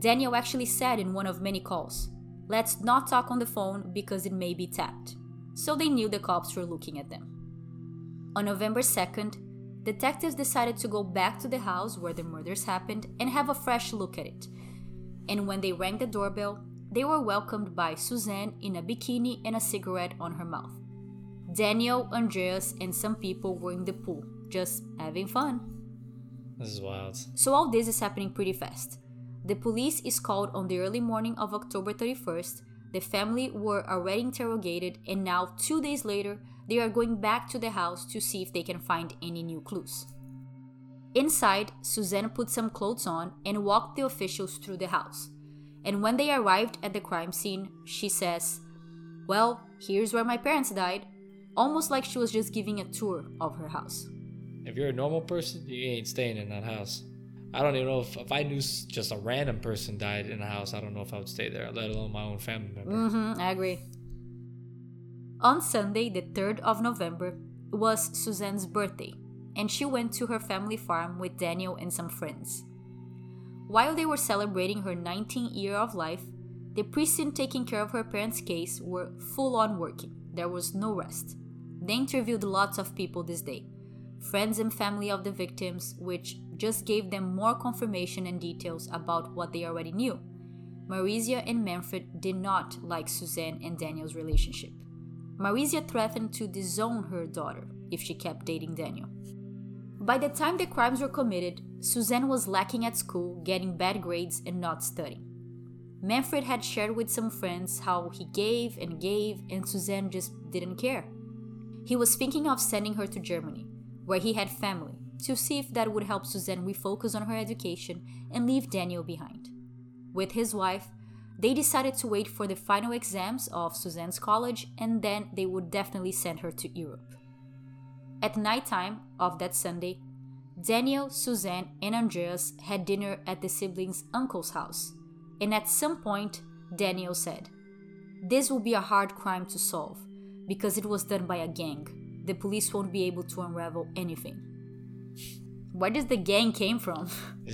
Daniel actually said in one of many calls, Let's not talk on the phone because it may be tapped. so they knew the cops were looking at them. On November 2nd, detectives decided to go back to the house where the murders happened and have a fresh look at it. And when they rang the doorbell, they were welcomed by Suzanne in a bikini and a cigarette on her mouth. Daniel, Andreas, and some people were in the pool, just having fun. This is wild. So all this is happening pretty fast. The police is called on the early morning of October 31st. The family were already interrogated, and now, two days later, they are going back to the house to see if they can find any new clues. Inside, Suzanne put some clothes on and walked the officials through the house. And when they arrived at the crime scene, she says, Well, here's where my parents died, almost like she was just giving a tour of her house. If you're a normal person, you ain't staying in that house. I don't even know if, if I knew just a random person died in a house, I don't know if I would stay there, let alone my own family member. Mm-hmm, I agree. On Sunday, the 3rd of November, was Suzanne's birthday, and she went to her family farm with Daniel and some friends. While they were celebrating her 19th year of life, the precinct taking care of her parents' case were full on working. There was no rest. They interviewed lots of people this day friends and family of the victims, which just gave them more confirmation and details about what they already knew. Marisia and Manfred did not like Suzanne and Daniel's relationship. Marisia threatened to disown her daughter if she kept dating Daniel. By the time the crimes were committed, Suzanne was lacking at school, getting bad grades, and not studying. Manfred had shared with some friends how he gave and gave, and Suzanne just didn't care. He was thinking of sending her to Germany, where he had family, to see if that would help Suzanne refocus on her education and leave Daniel behind. With his wife, they decided to wait for the final exams of Suzanne's college and then they would definitely send her to Europe. At nighttime of that Sunday, Daniel, Suzanne, and Andreas had dinner at the siblings' uncle's house. And at some point, Daniel said, This will be a hard crime to solve because it was done by a gang. The police won't be able to unravel anything. Where does the gang came from? <laughs>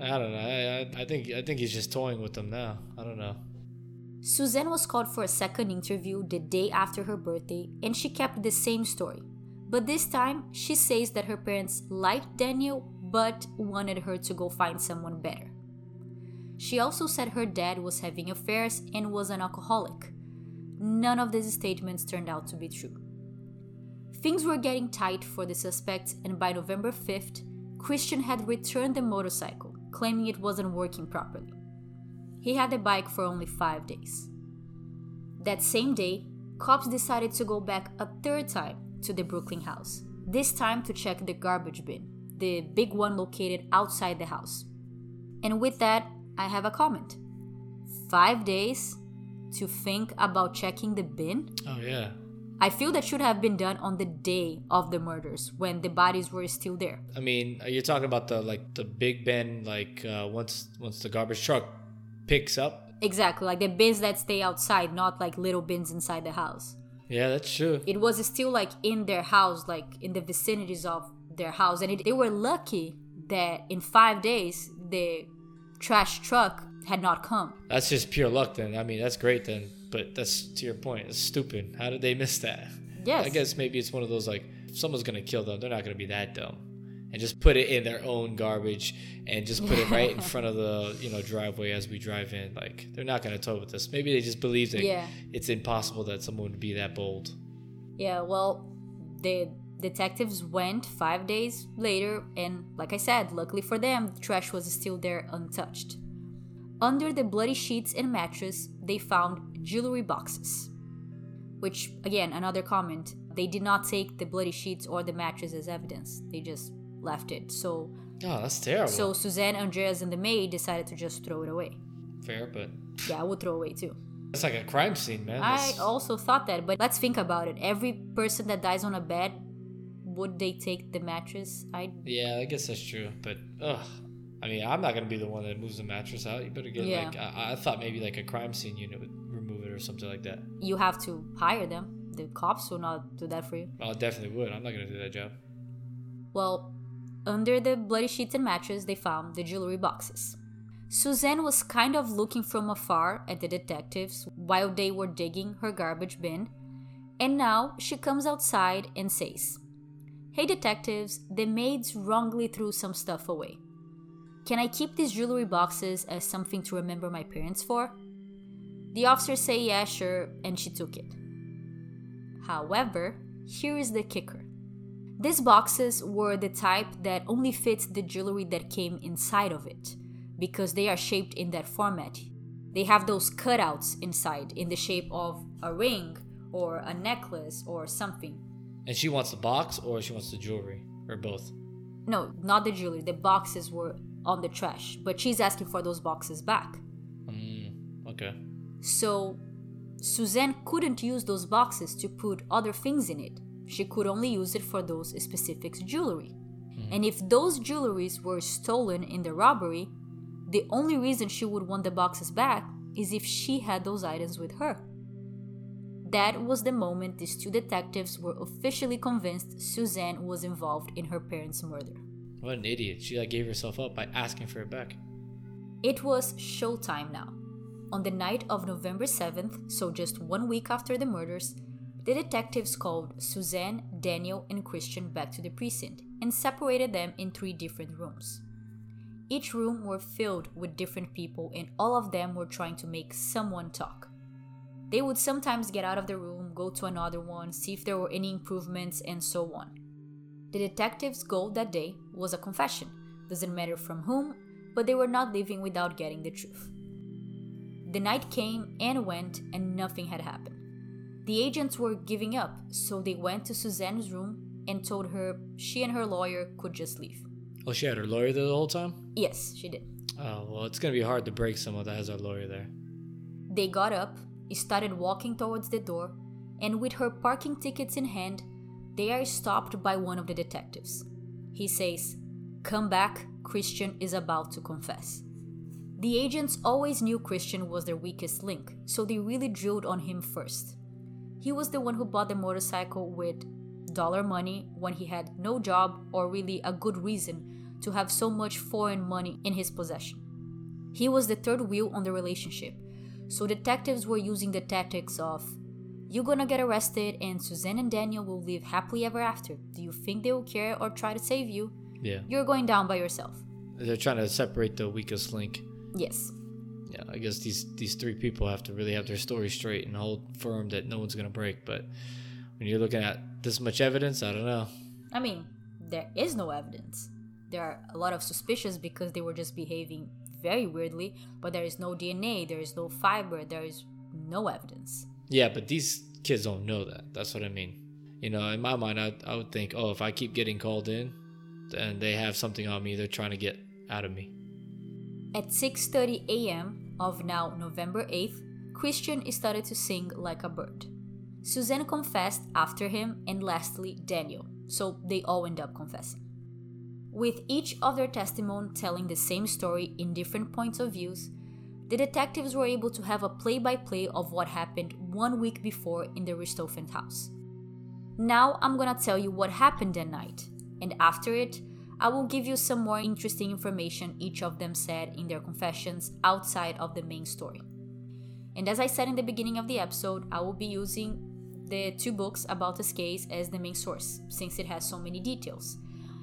I don't know. I, I, I think I think he's just toying with them now. I don't know. Suzanne was called for a second interview the day after her birthday, and she kept the same story. But this time, she says that her parents liked Daniel but wanted her to go find someone better. She also said her dad was having affairs and was an alcoholic. None of these statements turned out to be true. Things were getting tight for the suspects, and by November 5th, Christian had returned the motorcycle, claiming it wasn't working properly. He had the bike for only five days. That same day, cops decided to go back a third time to the Brooklin house, this time to check the garbage bin, the big one located outside the house. And with that, I have a comment. Five days to think about checking the bin? Oh yeah. I feel that should have been done on the day of the murders when the bodies were still there. I mean, are you talking about the like the big bin like uh, once once the garbage truck picks up? Exactly, like the bins that stay outside, not like little bins inside the house. Yeah, that's true. It was still like in their house, like in the vicinities of their house, and it, they were lucky that in five days the trash truck had not come. That's just pure luck then. I mean, that's great then. But that's to your point. It's stupid. How did they miss that? Yes. I guess maybe it's one of those like if someone's gonna kill them, they're not gonna be that dumb. And just put it in their own garbage and just put it right in front of the, you know, driveway as we drive in. Like they're not gonna tow with this. Maybe they just believe that Yeah. it's impossible that someone would be that bold. Yeah, well, the detectives went five days later, and like I said, luckily for them, the trash was still there untouched. Under the bloody sheets and mattress, they found jewelry boxes. Which, again, another comment, they did not take the bloody sheets or the mattress as evidence. They just left it. So, Oh, that's terrible. so Suzanne, Andreas, and the maid decided to just throw it away. Fair, but Yeah, I would throw away too. it's like a crime scene, man. I also thought that, but let's think about it. Every person that dies on a bed, would they take the mattress? I Yeah, I guess that's true. But ugh, I mean, I'm not gonna be the one that moves the mattress out. You better get Yeah. like I, I thought maybe like a crime scene unit would remove it or something like that. you have to hire them. The cops will not do that for you. I definitely would. I'm not gonna do that job. Well, under the bloody sheets and mattress, they found the jewelry boxes. Suzanne was kind of looking from afar at the detectives while they were digging her garbage bin, and now she comes outside and says, Hey detectives, the maids wrongly threw some stuff away. Can I keep these jewelry boxes as something to remember my parents for? The officers say yeah, sure, and she took it. However, here is the kicker. These boxes were the type that only fits the jewelry that came inside of it, because they are shaped in that format. They have those cutouts inside in the shape of a ring or a necklace or something. And she wants the box or she wants the jewelry or both? No, not the jewelry. The boxes were on the trash, but she's asking for those boxes back. Mm, okay. So Suzanne couldn't use those boxes to put other things in it. She could only use it for those specific jewelry. Mm-hmm. And if those jewelries were stolen in the robbery, the only reason she would want the boxes back is if she had those items with her. That was the moment these two detectives were officially convinced Suzanne was involved in her parents' murder. What an idiot. She like gave herself up by asking for it back. It was showtime now. On the night of November 7th, so just one week after the murders, the detectives called Suzanne, Daniel, and Christian back to the precinct and separated them in three different rooms. Each room were filled with different people and all of them were trying to make someone talk. They would sometimes get out of the room, go to another one, see if there were any improvements, and so on. The detectives' goal that day was a confession, doesn't matter from whom, but they were not leaving without getting the truth. The night came and went, and nothing had happened. The agents were giving up, so they went to Suzanne's room and told her she and her lawyer could just leave. Oh, she had her lawyer there the whole time? Yes, she did. Oh, well, it's going to be hard to break someone that has a lawyer there. They got up, started walking towards the door, and with her parking tickets in hand, they are stopped by one of the detectives. He says, Come back, Christian is about to confess. The agents always knew Christian was their weakest link, so they really drilled on him first. He was the one who bought the motorcycle with dollar money when he had no job or really a good reason to have so much foreign money in his possession. He was the third wheel on the relationship, so detectives were using the tactics of you're gonna get arrested and Suzanne and Daniel will live happily ever after. Do you think they will care or try to save you? Yeah. You're going down by yourself. They're trying to separate the weakest link. Yes. Yeah, I guess these these three people have to really have their story straight and hold firm that no one's gonna break. But when you're looking at this much evidence, I don't know. I mean, there is no evidence. There are a lot of suspicions because they were just behaving very weirdly, but there is no DNA, there is no fiber, there is no evidence. Yeah, but these kids don't know that. That's what I mean. You know, in my mind, I, I would think, oh, if I keep getting called in, then they have something on me. They're trying to get out of me. At 6:30 a.m. of now November 8th, Christian started to sing like a bird. Suzanne confessed after him, and lastly Daniel. So they all end up confessing. With each of their testimony telling the same story in different points of views, the detectives were able to have a play-by-play of what happened one week before in the Richthofen house. Now I'm gonna tell you what happened that night, and after it, I will give you some more interesting information each of them said in their confessions outside of the main story. And as I said in the beginning of the episode, I will be using the two books about this case as the main source, since it has so many details.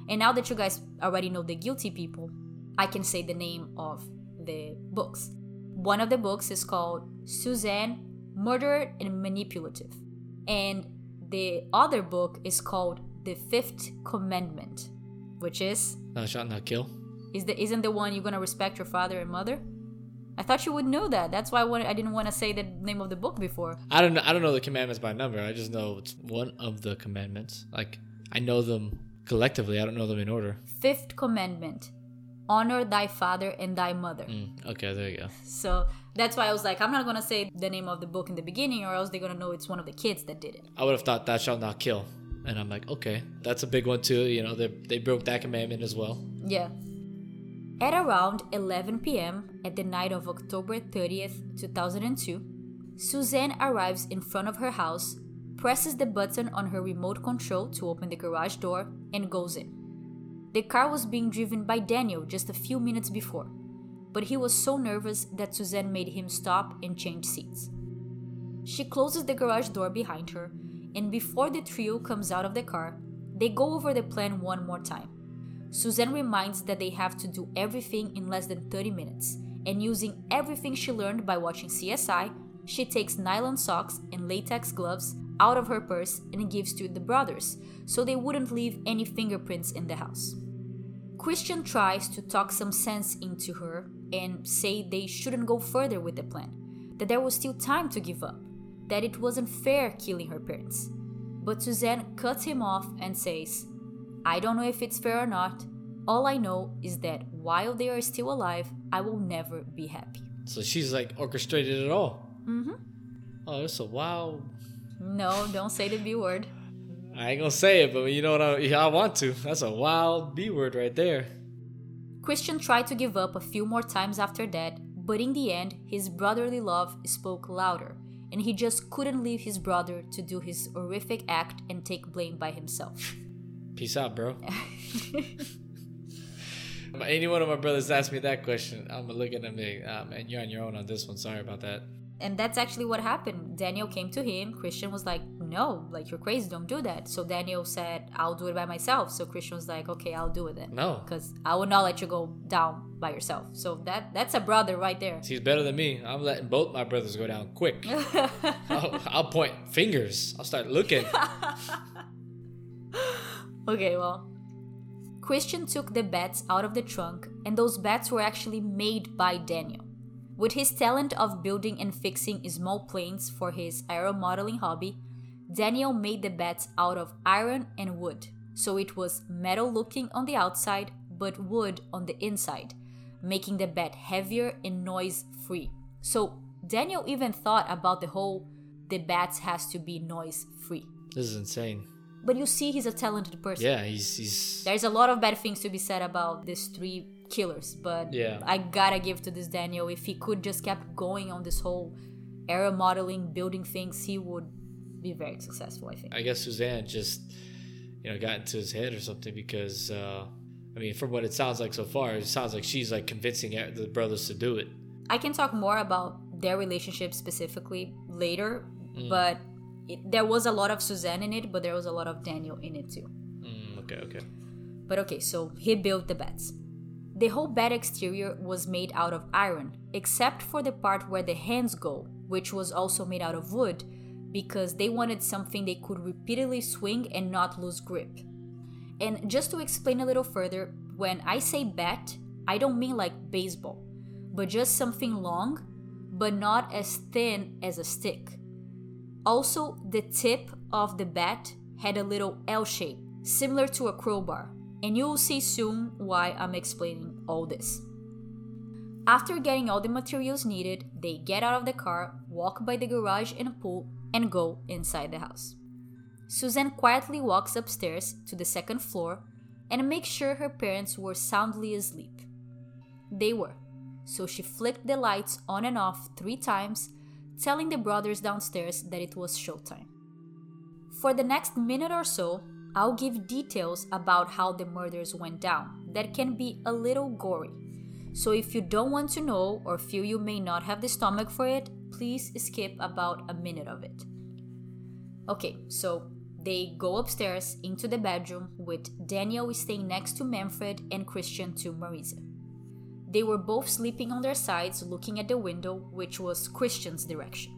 And now that you guys already know the guilty people, I can say the name of the books. One of the books is called Suzanne, Murderer and Manipulative. And the other book is called The Fifth Commandment which is not shot, not kill. Is the isn't the one you're gonna respect your father and mother? I thought you would know that. That's why I, wanted, I didn't want to say the name of the book before. I don't know. I don't know the commandments by number. I just know it's one of the commandments. Like I know them collectively. I don't know them in order. Fifth commandment: honor thy father and thy mother. Mm, okay, there you go. So that's why I was like, I'm not gonna say the name of the book in the beginning, or else they're gonna know it's one of the kids that did it. I would have thought "Thou shalt not kill." And I'm like, okay, that's a big one too. You know, they, they broke that commandment as well. Yeah. At around 11 p.m. at the night of October 30th, 2002, Suzanne arrives in front of her house, presses the button on her remote control to open the garage door, and goes in. The car was being driven by Daniel just a few minutes before. but he was so nervous that Suzanne made him stop and change seats. She closes the garage door behind her, and before the trio comes out of the car, they go over the plan one more time. Suzanne reminds that they have to do everything in less than 30 minutes, and using everything she learned by watching CSI, she takes nylon socks and latex gloves out of her purse and gives to the brothers so they wouldn't leave any fingerprints in the house. Christian tries to talk some sense into her and say they shouldn't go further with the plan, that there was still time to give up, that it wasn't fair killing her parents. But Suzanne cuts him off and says, I don't know if it's fair or not. All I know is that while they are still alive, I will never be happy. So she's like orchestrated it all. Mm-hmm. Oh, that's a wild. No, don't say the B word. I ain't gonna say it, but you know what? I, I want to. That's a wild B word right there. Christian tried to give up a few more times after that, but in the end, his brotherly love spoke louder, and he just couldn't leave his brother to do his horrific act and take blame by himself. Peace out, bro. <laughs> Any one of my brothers ask me that question, I'm gonna look at them and ah, man, you're on your own on this one. Sorry about that. And that's actually what happened. Daniel came to him. Christian was like, no, like you're crazy, don't do that. So Daniel said, I'll do it by myself. So Christian was like, okay, I'll do it then. No. Because I will not let you go down by yourself. So that that's a brother right there. He's better than me. I'm letting both my brothers go down quick. <laughs> I'll, I'll point fingers. I'll start looking. <laughs> okay, well, Christian took the bats out of the trunk, and those bats were actually made by Daniel. With his talent of building and fixing small planes for his aeromodeling hobby, Daniel made the bats out of iron and wood, so it was metal looking on the outside but wood on the inside, making the bat heavier and noise free. So Daniel even thought about the whole the bats has to be noise free. This is insane. But you see he's a talented person. Yeah, he's he's There's a lot of bad things to be said about these three killers, but Yeah. I gotta give to this Daniel. If he could just kept going on this whole era modeling, building things, he would be very successful. I think. I guess Suzanne just, you know, got into his head or something because, uh, I mean, from what it sounds like so far, it sounds like she's like convincing the brothers to do it. I can talk more about their relationship specifically later, Mm. but it, there was a lot of Suzanne in it, but there was a lot of Daniel in it too. Mm, okay, okay. But okay, so he built the beds. The whole bed exterior was made out of iron, except for the part where the hands go, which was also made out of wood, because they wanted something they could repeatedly swing and not lose grip. And just to explain a little further, when I say bat, I don't mean like baseball, but just something long, but not as thin as a stick. Also, the tip of the bat had a little L shape, similar to a crowbar, and you will see soon why I'm explaining all this. After getting all the materials needed, they get out of the car, walk by the garage and pool, and go inside the house. Suzanne quietly walks upstairs to the second floor and makes sure her parents were soundly asleep. They were, so she flicked the lights on and off three times, telling the brothers downstairs that it was showtime. For the next minute or so, I'll give details about how the murders went down that can be a little gory. So if you don't want to know or feel you may not have the stomach for it, please skip about a minute of it. Okay, so they go upstairs into the bedroom with Daniel staying next to Manfred and Christian to Marisia. They were both sleeping on their sides looking at the window, which was Christian's direction.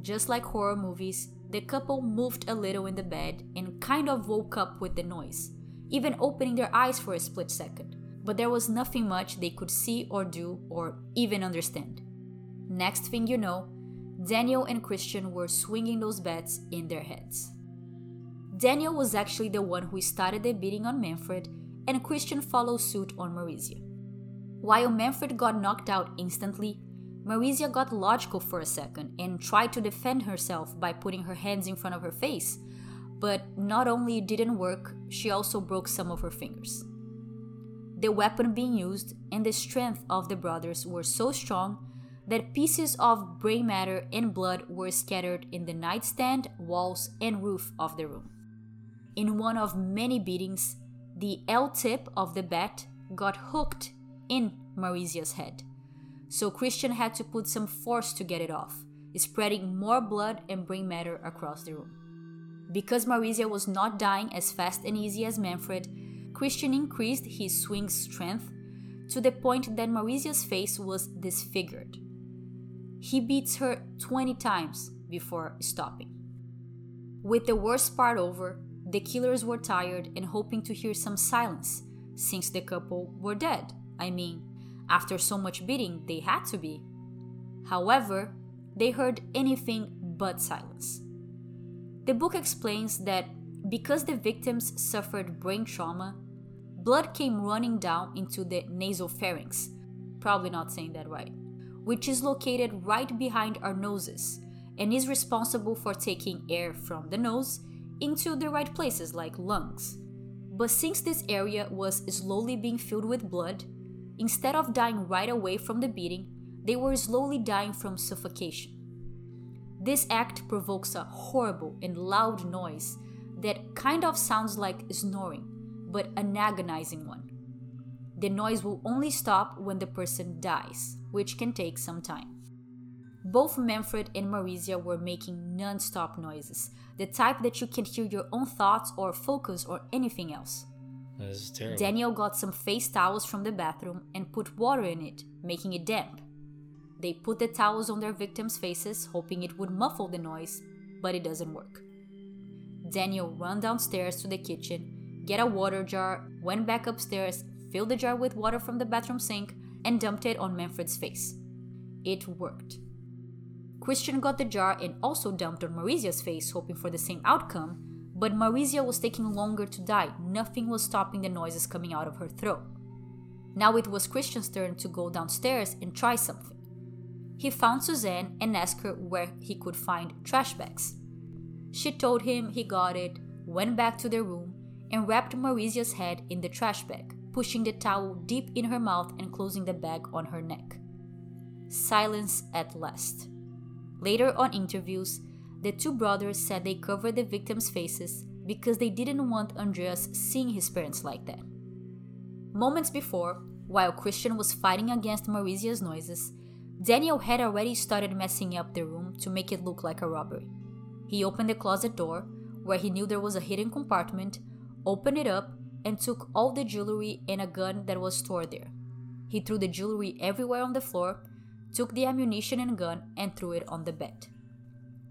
Just like horror movies, the couple moved a little in the bed and kind of woke up with the noise, even opening their eyes for a split second. But there was nothing much they could see or do or even understand. Next thing you know, Daniel and Christian were swinging those beds in their heads. Daniel was actually the one who started the beating on Manfred, and Christian followed suit on Marisia. While Manfred got knocked out instantly, Marisia got logical for a second and tried to defend herself by putting her hands in front of her face, but not only it didn't work, she also broke some of her fingers. The weapon being used and the strength of the brothers were so strong that pieces of brain matter and blood were scattered in the nightstand, walls, and roof of the room. In one of many beatings, the L tip of the bat got hooked in Marisia's head, so Christian had to put some force to get it off, spreading more blood and brain matter across the room. Because Marisia was not dying as fast and easy as Manfred, Christian increased his swing strength to the point that Marisia's face was disfigured. He beats her 20 times before stopping. With the worst part over, the killers were tired and hoping to hear some silence, since the couple were dead. I mean, after so much beating, they had to be. However, they heard anything but silence. The book explains that because the victims suffered brain trauma, blood came running down into the nasopharynx, probably not saying that right, which is located right behind our noses and is responsible for taking air from the nose into the right places like lungs. But since this area was slowly being filled with blood, instead of dying right away from the beating, they were slowly dying from suffocation. This act provokes a horrible and loud noise that kind of sounds like snoring, but an agonizing one. The noise will only stop when the person dies, which can take some time. Both Manfred and Marisia were making non stop noises, the type that you can hear your own thoughts or focus or anything else. This is terrible. Daniel got some face towels from the bathroom and put water in it, making it damp. They put the towels on their victims' faces, hoping it would muffle the noise, but it doesn't work. Daniel ran downstairs to the kitchen, get a water jar, went back upstairs, filled the jar with water from the bathroom sink, and dumped it on Manfred's face. It worked. Christian got the jar and also dumped on Marisia's face, hoping for the same outcome, but Marisia was taking longer to die. Nothing was stopping the noises coming out of her throat. Now it was Christian's turn to go downstairs and try something. He found Suzanne and asked her where he could find trash bags. She told him he got it, went back to their room, and wrapped Marisia's head in the trash bag, pushing the towel deep in her mouth and closing the bag on her neck. Silence at last. Later on interviews, the two brothers said they covered the victims' faces because they didn't want Andreas seeing his parents like that. Moments before, while Christian was fighting against Marisia's noises, Daniel had already started messing up the room to make it look like a robbery. He opened the closet door, where he knew there was a hidden compartment, opened it up, and took all the jewelry and a gun that was stored there. He threw the jewelry everywhere on the floor took the ammunition and gun, and threw it on the bed.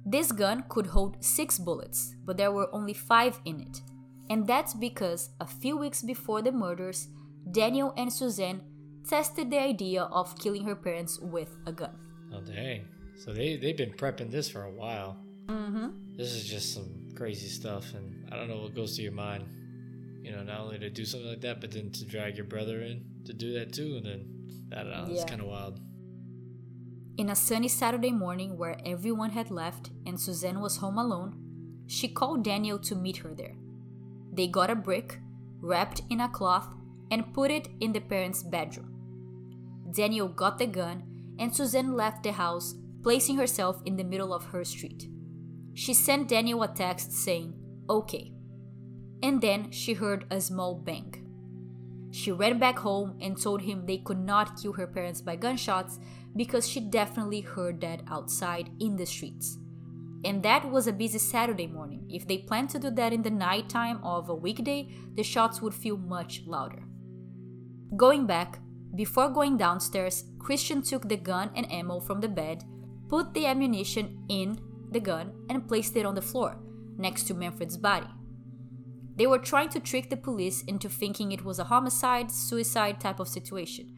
This gun could hold six bullets, but there were only five in it. And that's because a few weeks before the murders, Daniel and Suzanne tested the idea of killing her parents with a gun. Oh, dang. So they, they've been prepping this for a while. Mm-hmm. This is just some crazy stuff, and I don't know what goes through your mind. You know, not only to do something like that, but then to drag your brother in to do that too, and then, I don't know, it's kind of wild. In a sunny Saturday morning where everyone had left and Suzanne was home alone, she called Daniel to meet her there. They got a brick, wrapped in a cloth, and put it in the parents' bedroom. Daniel got the gun, and Suzanne left the house, placing herself in the middle of her street. She sent Daniel a text saying, Okay. And then she heard a small bang. She ran back home and told him they could not kill her parents by gunshots because she definitely heard that outside in the streets. And that was a busy Saturday morning. If they planned to do that in the nighttime of a weekday, the shots would feel much louder. Going back, before going downstairs, Christian took the gun and ammo from the bed, put the ammunition in the gun, and placed it on the floor, next to Manfred's body. They were trying to trick the police into thinking it was a homicide, suicide type of situation.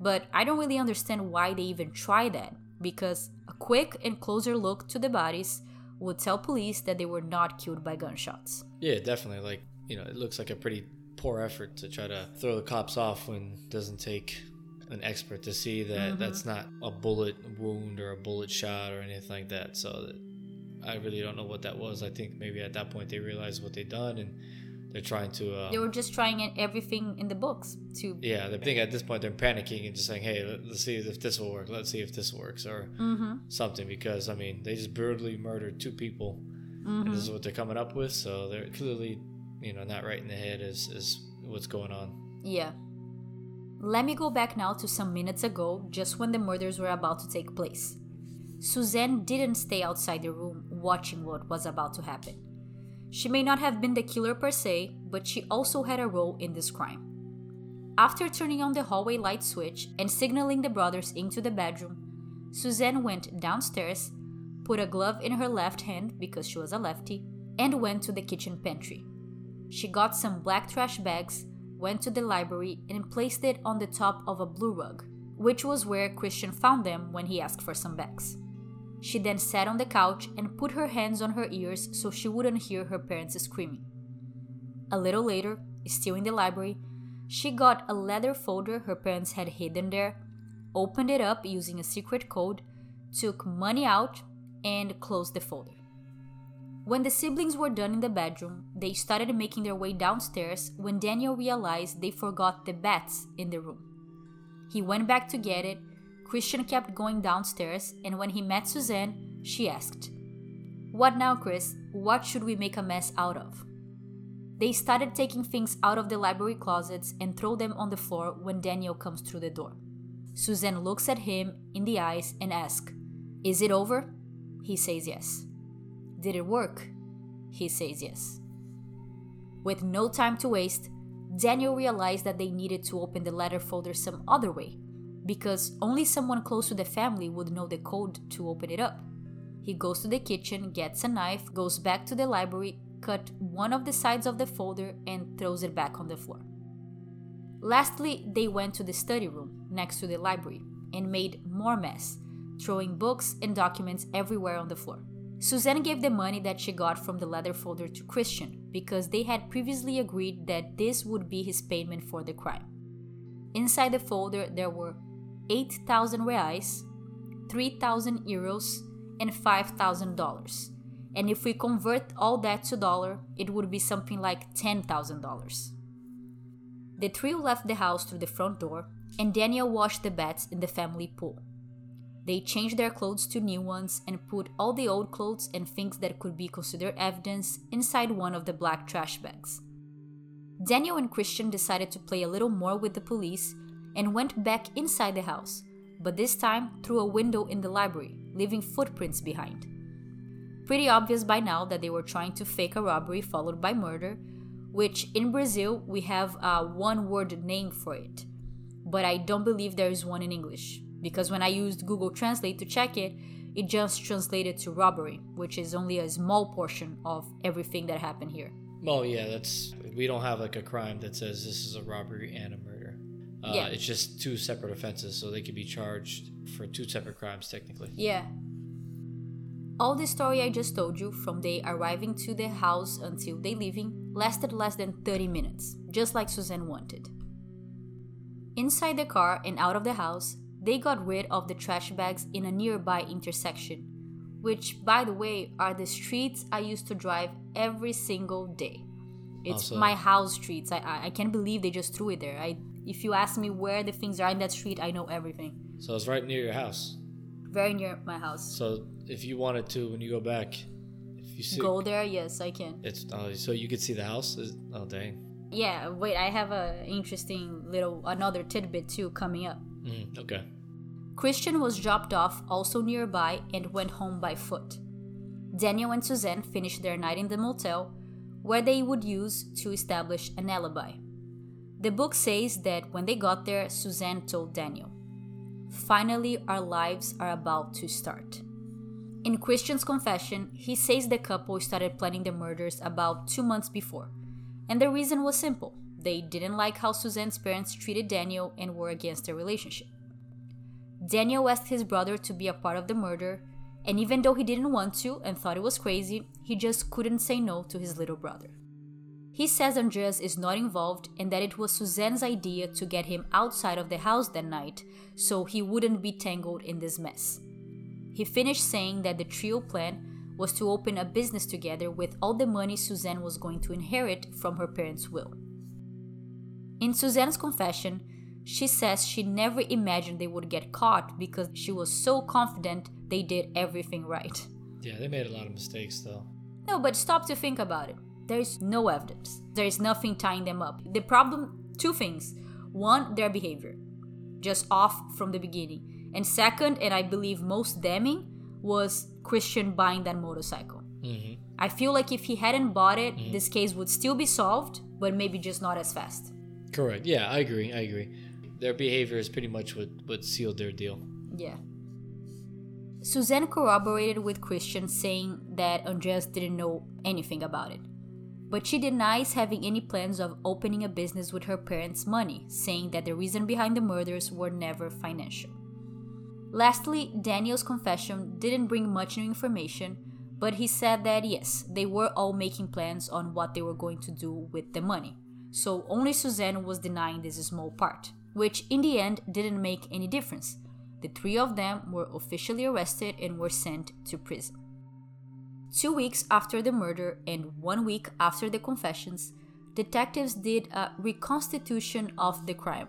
But I don't really understand why they even try that, because a quick and closer look to the bodies would tell police that they were not killed by gunshots. Yeah, definitely. Like, you know, it looks like a pretty poor effort to try to throw the cops off when it doesn't take an expert to see that mm-hmm. that's not a bullet wound or a bullet shot or anything like that. So I really don't know what that was. I think maybe at that point they realized what they'd done and they're trying to. Uh, They were just trying everything in the books to. yeah, they think at this point they're panicking and just saying, "Hey, let- let's see if this will work. Let's see if this works or Mm-hmm. something." Because I mean, they just brutally murdered two people, and this is what they're coming up with. So they're clearly, you know, not right in the head is is what's going on. Yeah. Let me go back now to some minutes ago, just when the murders were about to take place. Suzanne didn't stay outside the room watching what was about to happen. She may not have been the killer per se, but she also had a role in this crime. After turning on the hallway light switch and signaling the brothers into the bedroom, Suzanne went downstairs, put a glove in her left hand because she was a lefty, and went to the kitchen pantry. She got some black trash bags, went to the library, and placed it on the top of a blue rug, which was where Christian found them when he asked for some bags. She then sat on the couch and put her hands on her ears so she wouldn't hear her parents screaming. A little later, still in the library, she got a leather folder her parents had hidden there, opened it up using a secret code, took money out, and closed the folder. When the siblings were done in the bedroom, they started making their way downstairs when Daniel realized they forgot the bats in the room. He went back to get it Christian kept going downstairs, and when he met Suzanne, she asked, What now, Chris? What should we make a mess out of? They started taking things out of the library closets and throw them on the floor when Daniel comes through the door. Suzanne looks at him in the eyes and asks, Is it over? He says yes. Did it work? He says yes. With no time to waste, Daniel realized that they needed to open the letter folder some other way because only someone close to the family would know the code to open it up. He goes to the kitchen, gets a knife, goes back to the library, cut one of the sides of the folder, and throws it back on the floor. Lastly, they went to the study room next to the library and made more mess, throwing books and documents everywhere on the floor. Suzanne gave the money that she got from the leather folder to Christian because they had previously agreed that this would be his payment for the crime. Inside the folder, there were 8,000 reais, 3,000 euros, and $5,000. And if we convert all that to dollar, it would be something like $10,000. The trio left the house through the front door, and Daniel washed the bats in the family pool. They changed their clothes to new ones and put all the old clothes and things that could be considered evidence inside one of the black trash bags. Daniel and Christian decided to play a little more with the police and went back inside the house, but this time through a window in the library, leaving footprints behind. Pretty obvious by now that they were trying to fake a robbery followed by murder, which in Brazil we have a one word name for it. But I don't believe there is one in English, because when I used Google Translate to check it, it just translated to robbery, which is only a small portion of everything that happened here. Well, yeah, that's we don't have like a crime that says this is a robbery and a murder. Uh, yeah. It's just two separate offenses, so they could be charged for two separate crimes, technically. Yeah. All the story I just told you, from they arriving to the house until they leaving, lasted less than 30 minutes, just like Suzanne wanted. Inside the car and out of the house, they got rid of the trash bags in a nearby intersection, which, by the way, are the streets I used to drive every single day. It's also, my house streets. I, I, I can't believe they just threw it there. I if you ask me where the things are in that street, I know everything. So it's right near your house. Very near my house. So if you wanted to, when you go back, if you see, go there, yes, I can. It's oh, so you could see the house. Oh dang. Yeah. Wait, I have a interesting little another tidbit too coming up. Mm, okay. Christian was dropped off also nearby and went home by foot. Daniel and Suzanne finished their night in the motel, where they would use to establish an alibi. The book says that when they got there, Suzanne told Daniel, Finally, our lives are about to start. In Christian's confession, he says the couple started planning the murders about two months before. And the reason was simple they didn't like how Suzanne's parents treated Daniel and were against their relationship. Daniel asked his brother to be a part of the murder, and even though he didn't want to and thought it was crazy, he just couldn't say no to his little brother. He says Andreas is not involved and that it was Suzanne's idea to get him outside of the house that night so he wouldn't be tangled in this mess. He finished saying that the trio plan was to open a business together with all the money Suzanne was going to inherit from her parents' will. In Suzanne's confession, she says she never imagined they would get caught because she was so confident they did everything right. Yeah, they made a lot of mistakes though. No, but stop to think about it. There is no evidence. There is nothing tying them up. The problem two things. One, their behavior, just off from the beginning. And second, and I believe most damning, was Christian buying that motorcycle. Mm-hmm. I feel like if he hadn't bought it, this case would still be solved, but maybe just not as fast. Correct. Yeah, I agree. I agree. Their behavior is pretty much what, what sealed their deal. Yeah. Suzanne corroborated with Christian saying that Andreas didn't know anything about it. But she denies having any plans of opening a business with her parents' money, saying that the reason behind the murders were never financial. Lastly, Daniel's confession didn't bring much new information, but he said that yes, they were all making plans on what they were going to do with the money. So only Suzanne was denying this small part, which in the end didn't make any difference. The three of them were officially arrested and were sent to prison. Two weeks after the murder and one week after the confessions, detectives did a reconstitution of the crime.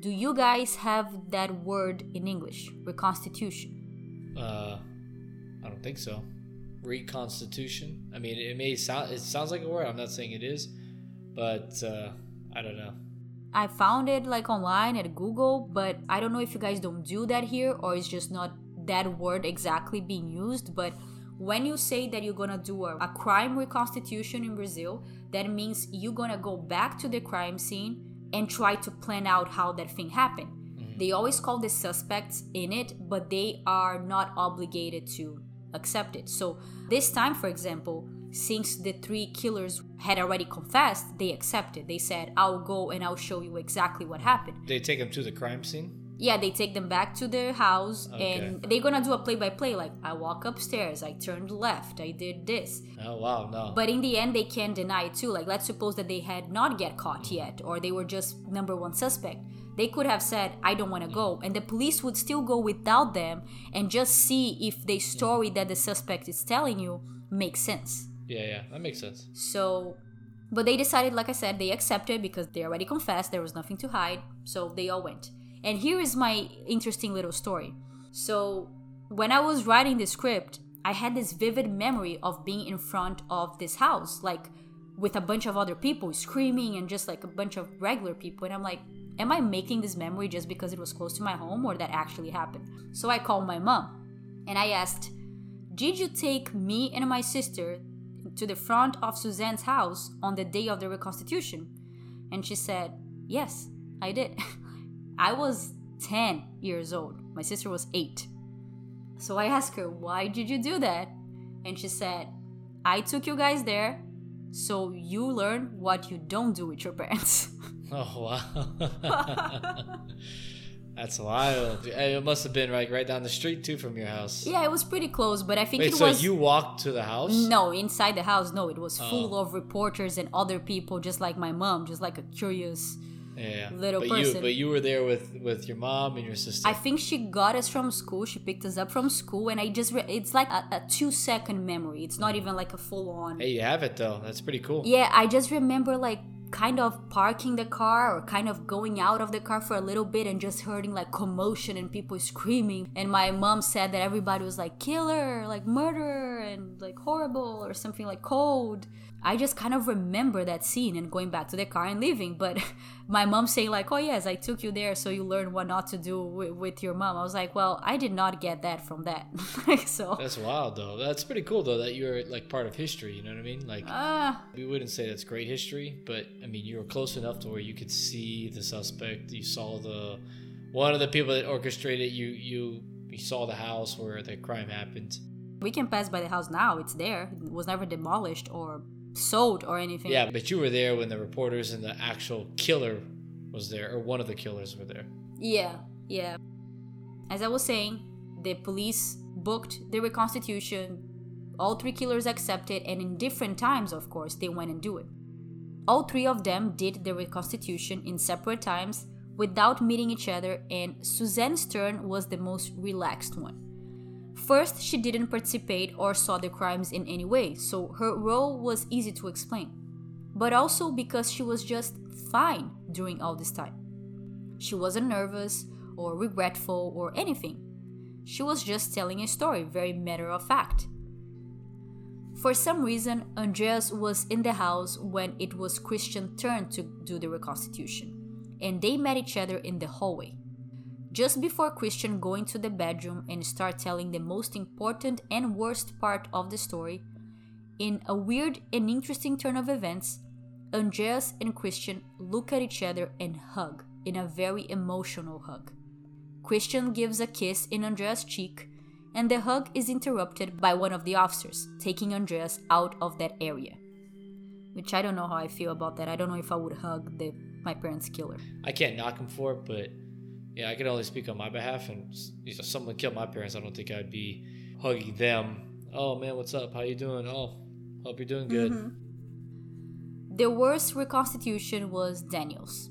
Do you guys have that word in English? Reconstitution. Uh, I don't think so. Reconstitution. I mean, it may sound. It sounds like a word. I'm not saying it is, but uh, I don't know. I found it like online at Google, but I don't know if you guys don't do that here or it's just not that word exactly being used. But when you say that you're gonna do a, a crime reconstitution in Brazil, that means you're gonna go back to the crime scene and try to plan out how that thing happened. Mm-hmm. They always call the suspects in it, but they are not obligated to accept it. So, this time, for example, since the three killers had already confessed, they accepted. They said, I'll go and I'll show you exactly what happened. They take them to the crime scene. Yeah, they take them back to their house Okay. and they're gonna do a play by play like, I walk upstairs, I turned left, I did this. Oh wow, no. But in the end, they can deny it too. Like, let's suppose that they had not get caught yet, or they were just number one suspect. They could have said, "I don't want to go," and the police would still go without them and just see if the story that the suspect is telling you makes sense. yeah, yeah, that makes sense. So, but they decided, like I said, they accepted because they already confessed. There was nothing to hide, so they all went. And here is my interesting little story. So, when I was writing the script, I had this vivid memory of being in front of this house, like with a bunch of other people screaming and just like a bunch of regular people. And I'm like, am I making this memory just because it was close to my home or that actually happened? So I called my mom and I asked, Did you take me and my sister to the front of Suzanne's house on the day of the reconstitution? And she said, Yes, I did. <laughs> I was 10 years old. My sister was 8. So I asked her, Why did you do that? And she said, I took you guys there so you learn what you don't do with your parents. <laughs> Oh wow. <laughs> That's wild. It must have been like right down the street too from your house. yeah, it was pretty close, but I think Wait, it so was. you walked to the house? No, inside the house, no. It was oh. full Oh. of reporters and other people, just like my mom, just like a curious. Yeah. Little but person. you but you were there with with your mom and your sister. I think she got us from school. She picked us up from school, and I just. Re- it's like a, a two second memory. It's not even like a full on. hey, you have it though. That's pretty cool. Yeah, I just remember like kind of parking the car or kind of going out of the car for a little bit and just hearing like commotion and people screaming. And my mom said that everybody was like killer, like murderer, and like horrible or something like cold. I just kind of remember that scene and going back to the car and leaving. But <laughs> my mom saying like, "Oh yes, I took you there so you learn what not to do with, with your mom." I was like, "Well, I did not get that from that." <laughs> so That's wild though. That's pretty cool though that you're like part of history, you know what I mean? Like ah. we wouldn't say that's great history, but I mean you were close enough to where you could see the suspect. You saw the one of the people that orchestrated you you you saw the house where the crime happened. We can pass by the house now. It's there. It was never demolished or sold or anything. Yeah, but you were there when the reporters and the actual killer was there, or one of the killers were there. Yeah, yeah. As I was saying, the police booked the reconstitution. All three killers accepted, and in different times, of course, they went and do it. All three of them did the reconstitution in separate times without meeting each other, and Suzanne Stern was the most relaxed one. First, she didn't participate or saw the crimes in any way, so her role was easy to explain. But also because she was just fine during all this time. She wasn't nervous or regretful or anything. She was just telling a story, very matter of fact. For some reason, Andreas was in the house when it was Christian's turn to do the reconstitution. and they met each other in the hallway. Just before Christian go into the bedroom and start telling the most important and worst part of the story, in a weird and interesting turn of events, Andreas and Christian look at each other and hug in a very emotional hug. Christian gives a kiss in Andreas' cheek, and the hug is interrupted by one of the officers, taking Andreas out of that area. Which I don't know how I feel about that. I don't know if I would hug the my parents' killer. I can't knock him for it, but yeah, I can only speak on my behalf. And you know, someone killed my parents, I don't think I'd be hugging them. Oh man, what's up? How you doing? Oh, hope you're doing good. Mm-hmm. The worst reconstitution was Daniel's.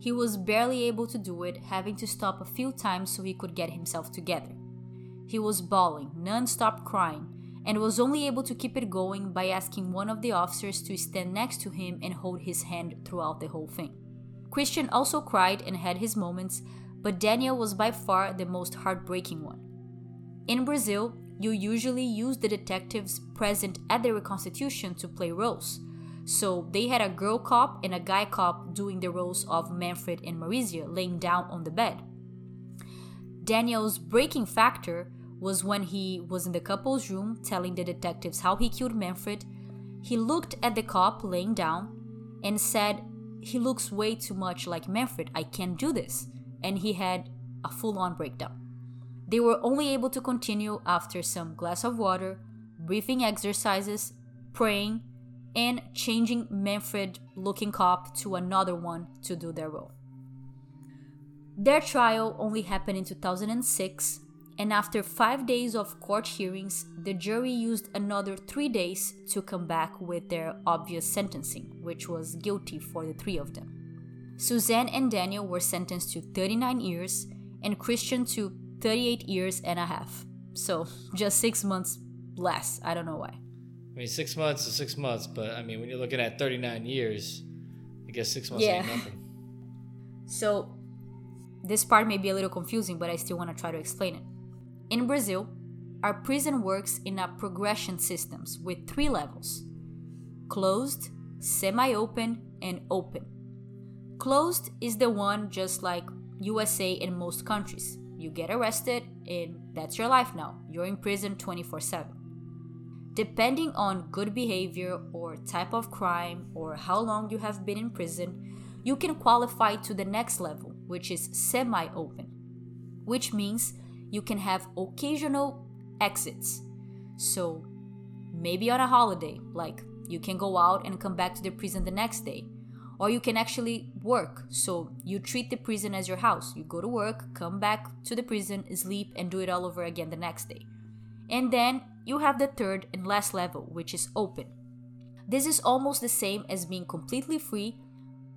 He was barely able to do it, having to stop a few times so he could get himself together. He was bawling, non stop crying, and was only able to keep it going by asking one of the officers to stand next to him and hold his hand throughout the whole thing. Christian also cried and had his moments, but Daniel was by far the most heartbreaking one. In Brazil, you usually use the detectives present at the reconstitution to play roles. So they had a girl cop and a guy cop doing the roles of Manfred and Marisia laying down on the bed. Daniel's breaking factor was when he was in the couple's room telling the detectives how he killed Manfred. He looked at the cop laying down and said, He looks way too much like Manfred. I can't do this. And he had a full on breakdown. They were only able to continue after some glass of water, breathing exercises, praying, and changing Manfred looking cop to another one to do their role. Their trial only happened in 2006, and after five days of court hearings, the jury used another three days to come back with their obvious sentencing, which was guilty for the three of them. Suzanne and Daniel were sentenced to 39 years, and Christian to 38 years and a half. So just six months less. I don't know why. I mean, six months is six months, but I mean, when you're looking at 39 years, I guess six months Yeah. ain't nothing. <laughs> So, this part may be a little confusing, but I still want to try to explain it. In Brazil, our prison works in a progression systems with three levels closed, semi open, and open. Closed is the one just like USA and most countries. You get arrested, and that's your life now. You're in prison 24 7. Depending on good behavior or type of crime or how long you have been in prison, you can qualify to the next level, which is semi open, which means you can have occasional exits. So, maybe on a holiday, like you can go out and come back to the prison the next day. Or you can actually work. So, you treat the prison as your house. You go to work, come back to the prison, sleep, and do it all over again the next day. And then you have the third and last level, which is open. This is almost the same as being completely free,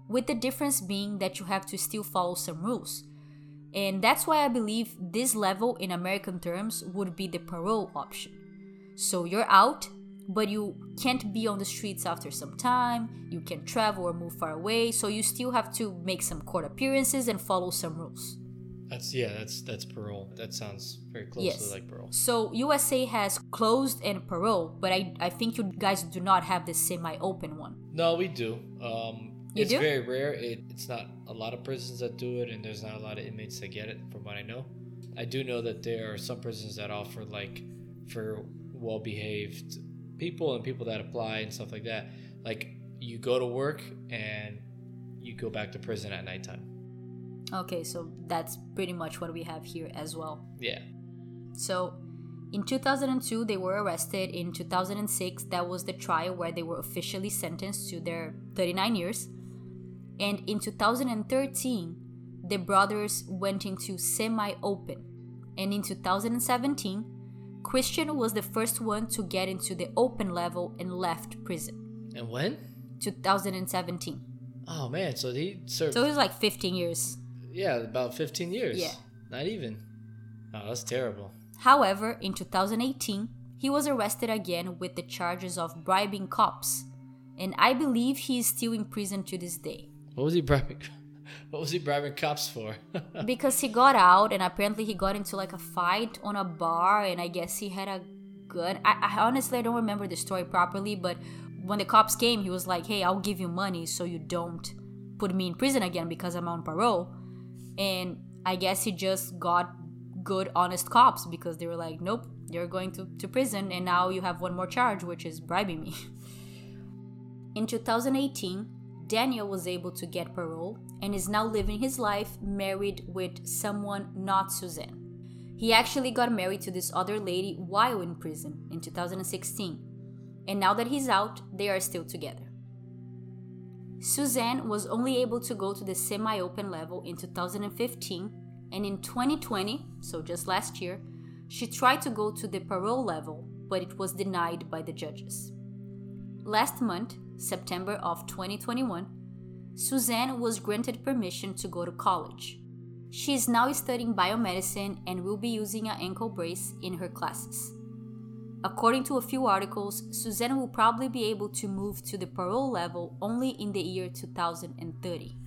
with the difference being that you have to still follow some rules. And that's why I believe this level in American terms would be the parole option. So you're out, but you can't be on the streets after some time, you can travel or move far away, so you still have to make some court appearances and follow some rules. That's yeah, that's that's parole. That sounds very closely Yes. like parole. So USA has closed and parole, but I, I think you guys do not have the semi open one. No, we do. Um, You it's do? very rare. It, it's not a lot of prisons that do it, and there's not a lot of inmates that get it, from what I know. I do know that there are some prisons that offer like for well-behaved people and people that apply and stuff like that. Like you go to work and you go back to prison at nighttime. Okay, so that's pretty much what we have here as well. Yeah. So, in 2002, they were arrested. In 2006, that was the trial where they were officially sentenced to their 39 years. And in 2013, the brothers went into semi open. And in 2017, Christian was the first one to get into the open level and left prison. And when? 2017. Oh man, so he served. So it was like 15 years. yeah, about 15 years. Yeah. Not even. Oh, that's terrible. However, in 2018, he was arrested again with the charges of bribing cops, and I believe he is still in prison to this day. What was he bribing? <laughs> What was he bribing cops for? <laughs> Because he got out and apparently he got into like a fight on a bar, and I guess he had a gun. I, I honestly I don't remember the story properly, but when the cops came, he was like, "Hey, I'll give you money so you don't put me in prison again because I'm on parole. And I guess he just got good, honest cops because they were like, nope, you're going to, to prison, and now you have one more charge, which is bribing me. <laughs> in 2018, Daniel was able to get parole and is now living his life married with someone not Suzanne. He actually got married to this other lady while in prison in 2016, and now that he's out, they are still together. Suzanne was only able to go to the semi open level in 2015, and in 2020, so just last year, she tried to go to the parole level, but it was denied by the judges. Last month, September of 2021, Suzanne was granted permission to go to college. She is now studying biomedicine and will be using an ankle brace in her classes. According to a few articles, Suzanne will probably be able to move to the parole level only in the year 2030.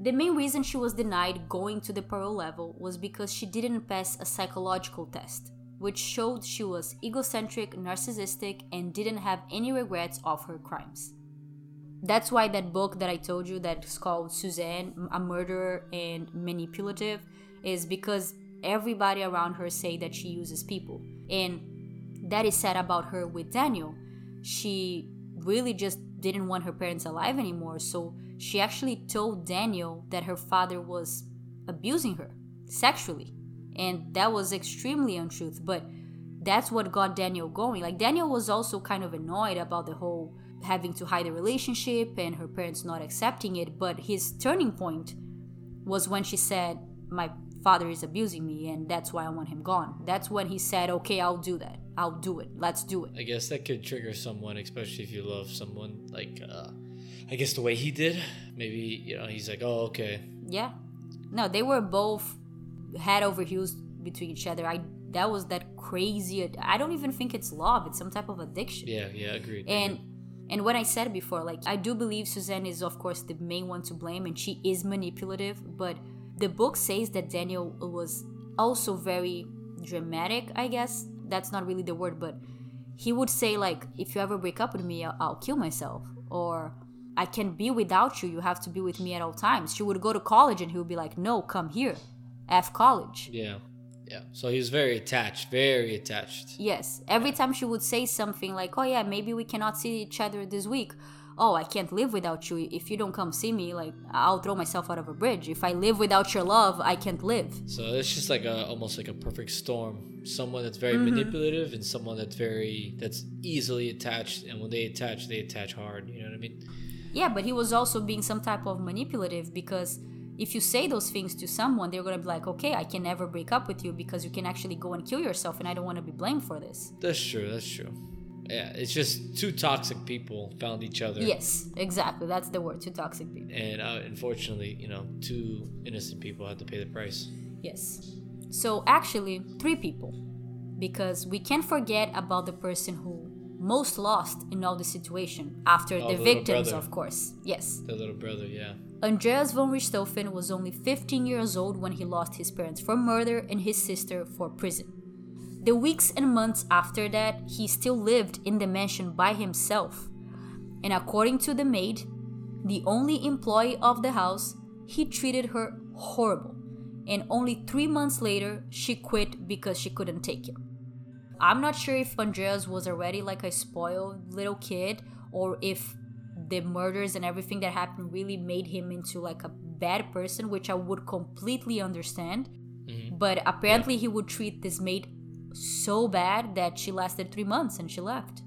The main reason she was denied going to the parole level was because she didn't pass a psychological test, which showed she was egocentric, narcissistic, and didn't have any regrets of her crimes. That's why that book that I told you that is called Suzanne, a murderer and manipulative, is because everybody around her say that she uses people. And that is said about her with Daniel. She really just didn't want her parents alive anymore, so she actually told Daniel that her father was abusing her sexually. And that was extremely untruth, but that's what got Daniel going. Like Daniel was also kind of annoyed about the whole having to hide the relationship and her parents not accepting it, but his turning point was when she said, My father is abusing me and that's why I want him gone. That's when he said, okay, I'll do that. I'll do it. Let's do it. I guess that could trigger someone, especially if you love someone like, uh, I guess the way he did. Maybe, you know, he's like, oh, okay. Yeah. No, they were both head over heels between each other. I that was that crazy. I don't even think it's love. It's some type of addiction. Yeah, yeah, agreed. And and what I said before, like I do believe Suzanne is of course the main one to blame, and she is manipulative. But the book says that Daniel was also very dramatic, I guess. That's not really the word, but he would say, like, if you ever break up with me, I'll, I'll kill myself. Or, I can't be without you. You have to be with me at all times. She would go to college and he would be like, no, come here. F college. Yeah. Yeah. So he's very attached, very attached. Yes. Every time she would say something like, oh, yeah, maybe we cannot see each other this week oh, I can't live without you. If you don't come see me, like I'll throw myself out of a bridge. If I live without your love, I can't live. So it's just like a almost like a perfect storm. Someone that's very mm-hmm. manipulative and someone that's very that's easily attached. And when they attach, they attach hard. You know what I mean? Yeah, but he was also being some type of manipulative because if you say those things to someone, they're gonna be like, okay, I can never break up with you because you can actually go and kill yourself, and I don't want to be blamed for this. That's true. That's true yeah, it's just two toxic people found each other. Yes, exactly. That's the word. Two toxic people. And uh, unfortunately, you know, two innocent people had to pay the price. Yes. So actually, three people, because we can't forget about the person who most lost in all the situation after oh, the, the victims, of course. Yes. The little brother, yeah. Andreas von Richthofen was only 15 years old when he lost his parents for murder and his sister for prison. The weeks and months after that, he still lived in the mansion by himself. And according to the maid, the only employee of the house, he treated her horrible. And only three months later, she quit because she couldn't take it. I'm not sure if Andreas was already like a spoiled little kid or if the murders and everything that happened really made him into like a bad person, which I would completely understand. Mm-hmm. But apparently, yeah. he would treat this maid so bad that she lasted three months and she left.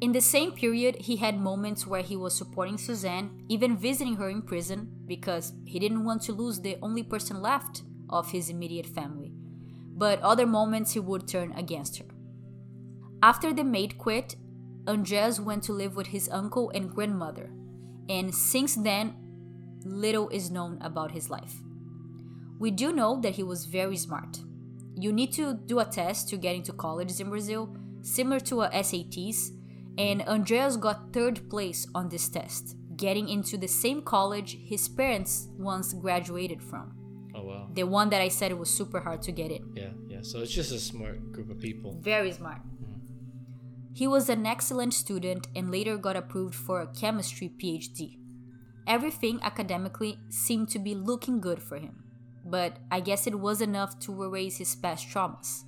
In the same period, he had moments where he was supporting Suzanne, even visiting her in prison, because he didn't want to lose the only person left of his immediate family. But other moments he would turn against her. After the maid quit, Andreas went to live with his uncle and grandmother, and since then, little is known about his life. We do know that he was very smart you need to do a test to get into colleges in Brazil, similar to a SATs, and Andreas got third place on this test, getting into the same college his parents once graduated from. Oh wow. The one that I said it was super hard to get it. Yeah, yeah. So it's just a smart group of people. Very smart. He was an excellent student and later got approved for a chemistry PhD. everything academically seemed to be looking good for him. But I guess it was enough to erase his past traumas.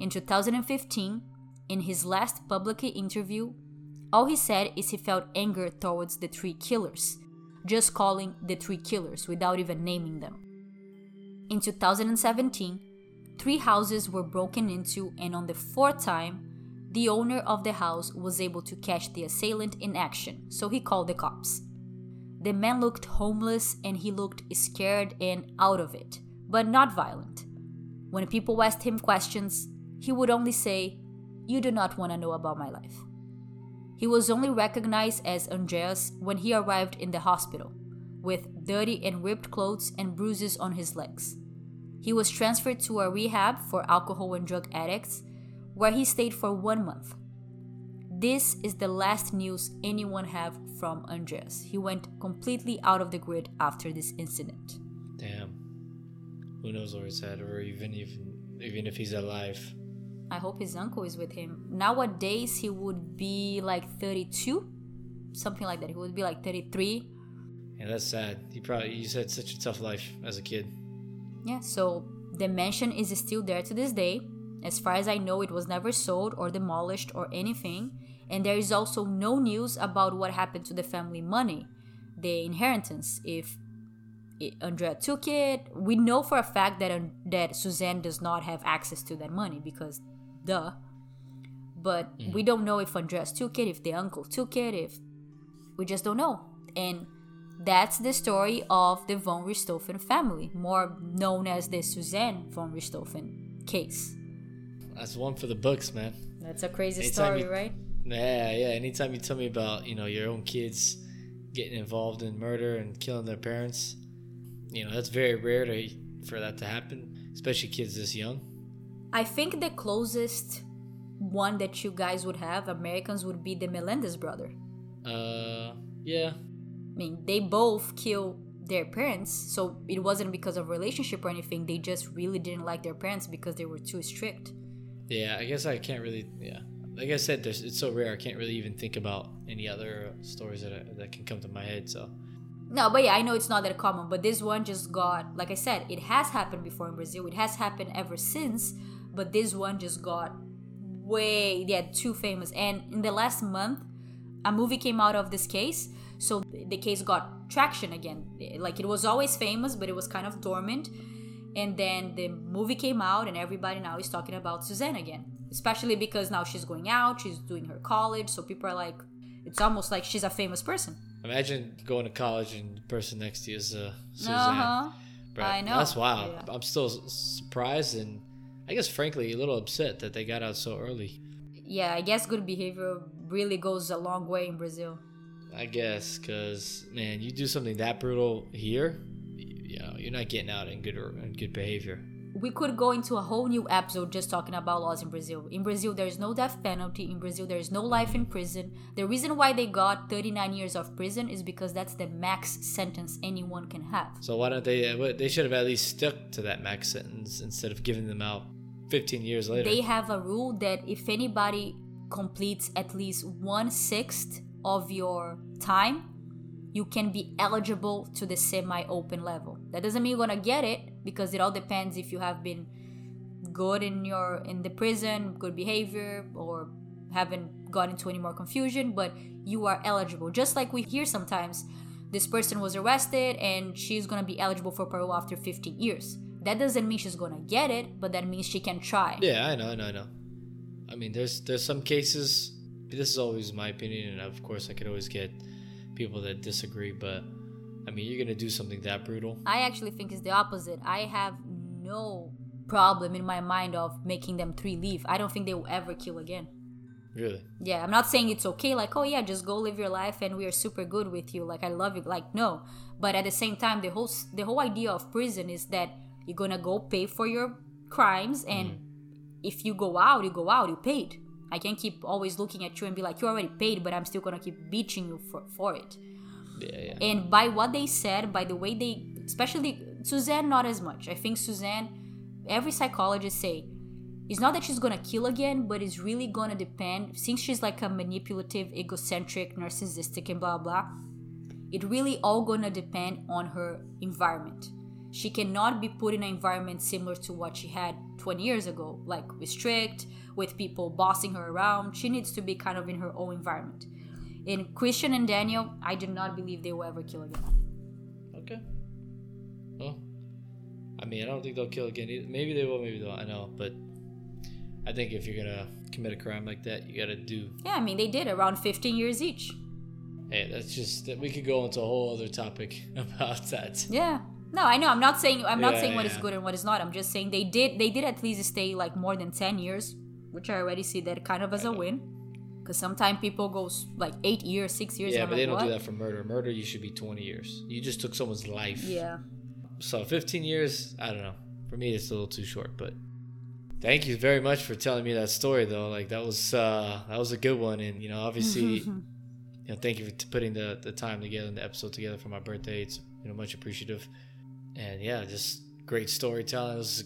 In 2015, in his last public interview, all he said is he felt anger towards the three killers, just calling the three killers without even naming them. In 2017, three houses were broken into, and on the fourth time, the owner of the house was able to catch the assailant in action, so he called the cops. The man looked homeless and he looked scared and out of it, but not violent. When people asked him questions, he would only say, You do not want to know about my life. He was only recognized as Andreas when he arrived in the hospital, with dirty and ripped clothes and bruises on his legs. He was transferred to a rehab for alcohol and drug addicts where he stayed for one month. This is the last news anyone have from Andreas. He went completely out of the grid after this incident. Damn. Who knows where he's at, or even even even if he's alive. I hope his uncle is with him. Nowadays, he would be like 32, something like that. He would be like 33. Yeah, that's sad. He probably you said such a tough life as a kid. Yeah, so the mansion is still there to this day. As far as I know, it was never sold or demolished or anything, and there is also no news about what happened to the family money, the inheritance. If Andrea took it, we know for a fact that that Suzanne does not have access to that money because, duh. But mm. we don't know if Andreas took it, if the uncle took it, if we just don't know. And that's the story of the von Richthofen family, more known as the Suzanne von Richthofen case. That's one for the books, man. That's a crazy anytime story, you, right? Yeah, yeah. Anytime you tell me about you know your own kids getting involved in murder and killing their parents, you know that's very rare to, for that to happen, especially kids this young. I think the closest one that you guys would have, Americans, would be the Menendez brother. Uh, yeah. I mean, they both kill their parents, so it wasn't because of relationship or anything. They just really didn't like their parents because they were too strict. Yeah, I guess I can't really. Yeah, like I said, it's so rare. I can't really even think about any other stories that I, that can come to my head. So. No, but yeah, I know it's not that common, but this one just got, like I said, it has happened before in Brazil. It has happened ever since, but this one just got way, yeah, too famous. And in the last month, a movie came out of this case, so the case got traction again. Like it was always famous, but it was kind of dormant. And then the movie came out and everybody now is talking about suzanne again. Especially because now she's going out she's doing her college so people are like it's almost like she's a famous person. Imagine going to college and the person next to you is uh, suzanne. Uh-huh. i know. that's wild. Yeah. i'm still surprised and i guess frankly a little upset that they got out so early. Yeah i guess good behavior really goes a long way in brazil i guess because man you do something that brutal here you know you're not getting out in good or in good behavior we could go into a whole new episode just talking about laws in Brazil. In Brazil, there is no death penalty. In Brazil, there is no life in prison. The reason why they got 39 years of prison is because that's the max sentence anyone can have. So why don't they? Uh, they should have at least stuck to that max sentence instead of giving them out 15 years later. They have a rule that if anybody completes at least one sixth of your time, you can be eligible to the semi open level. That doesn't mean you're gonna get it because it all depends if you have been good in your in the prison, good behavior, or haven't got into any more confusion, but you are eligible. Just like we hear sometimes this person was arrested and she's gonna be eligible for parole after 15 years. That doesn't mean she's gonna get it, but that means she can try. Yeah, I know, I know, I know. I mean, there's there's some cases. This is always my opinion, and of course, I could always get people that disagree, but I mean, you're gonna do something that brutal. I actually think it's the opposite. I have no problem in my mind of making them three leave. I don't think they will ever kill again. Really? Yeah, I'm not saying it's okay. Like, oh yeah, just go live your life, and we are super good with you. Like, I love you. Like, no. But at the same time, the whole the whole idea of prison is that you're gonna go pay for your crimes, and mm. if you go out, you go out. You paid. I can't keep always looking at you and be like, you already paid, but I'm still gonna keep bitching you for, for it. Yeah, yeah. And by what they said, by the way they, especially Suzanne, not as much. I think Suzanne, every psychologist say, it's not that she's gonna kill again, but it's really gonna depend. Since she's like a manipulative, egocentric, narcissistic, and blah blah, it really all gonna depend on her environment. She cannot be put in an environment similar to what she had 20 years ago, like strict, with people bossing her around. She needs to be kind of in her own environment. In Christian and Daniel, I do not believe they will ever kill again. Okay. Well, I mean, I don't think they'll kill again. Either. Maybe they will, maybe they won't. I know, but I think if you're gonna commit a crime like that, you gotta do. Yeah, I mean, they did around 15 years each. Hey, that's just that we could go into a whole other topic <laughs> about that. Yeah. No, I know. I'm not saying I'm not Yeah, saying what is yeah. good and what is not. I'm just saying they did they did at least stay like more than 10 years, which I already see that kind of as a win. Because sometimes people go like eight years, six years. Yeah, but I'm they don't do that for murder. Murder, you should be 20 years. You just took someone's life. Yeah. So 15 years, I don't know. For me, it's a little too short, but thank you very much for telling me that story, though. Like that was uh, that was a good one, and you know, obviously, <laughs> you know, thank you for t- putting the the time together and the episode together for my birthday. It's you know much appreciative, and yeah, just great storytelling. It was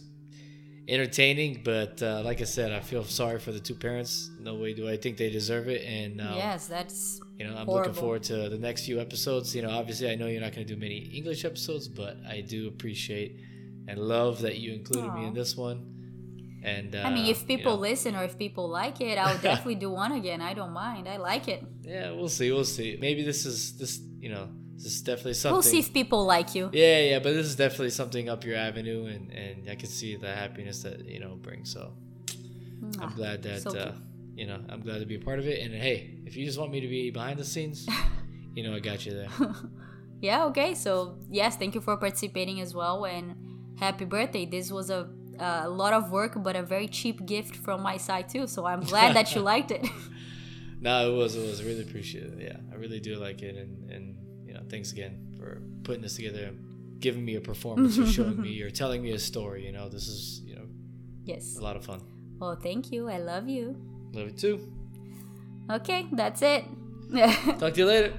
entertaining, but uh, like I said, I feel sorry for the two parents. No way do I think they deserve it, and um, yes, that's you know, I'm Horrible. looking forward to the next few episodes. You know, obviously, I know you're not going to do many English episodes, but I do appreciate and love that you included me in this one. And uh, I mean, if you people know, listen or if people like it, I'll <laughs> definitely do one again. I don't mind. I like it. yeah, we'll see, we'll see. Maybe this is this, you know, this is definitely something. We'll see if people like you. yeah, yeah, but this is definitely something up your avenue, and and I can see the happiness that you know brings. So I'm Ah, glad that so uh, you know I'm glad to be a part of it. And hey, if you just want me to be behind the scenes, <laughs> you know, I got you there. <laughs> Yeah, okay. So, yes, thank you for participating as well and happy birthday. This was a a lot of work but a very cheap gift from my side too. So, I'm glad that you <laughs> liked it. No, it was it was I really appreciated. Yeah, I really do like it, and and thanks again for putting this together, giving me a performance, or showing me, <laughs> or telling me a story. You know, this is you know yes. a lot of fun. Well, thank you. I love you. Love you too. Okay, that's it. <laughs> Talk to you later.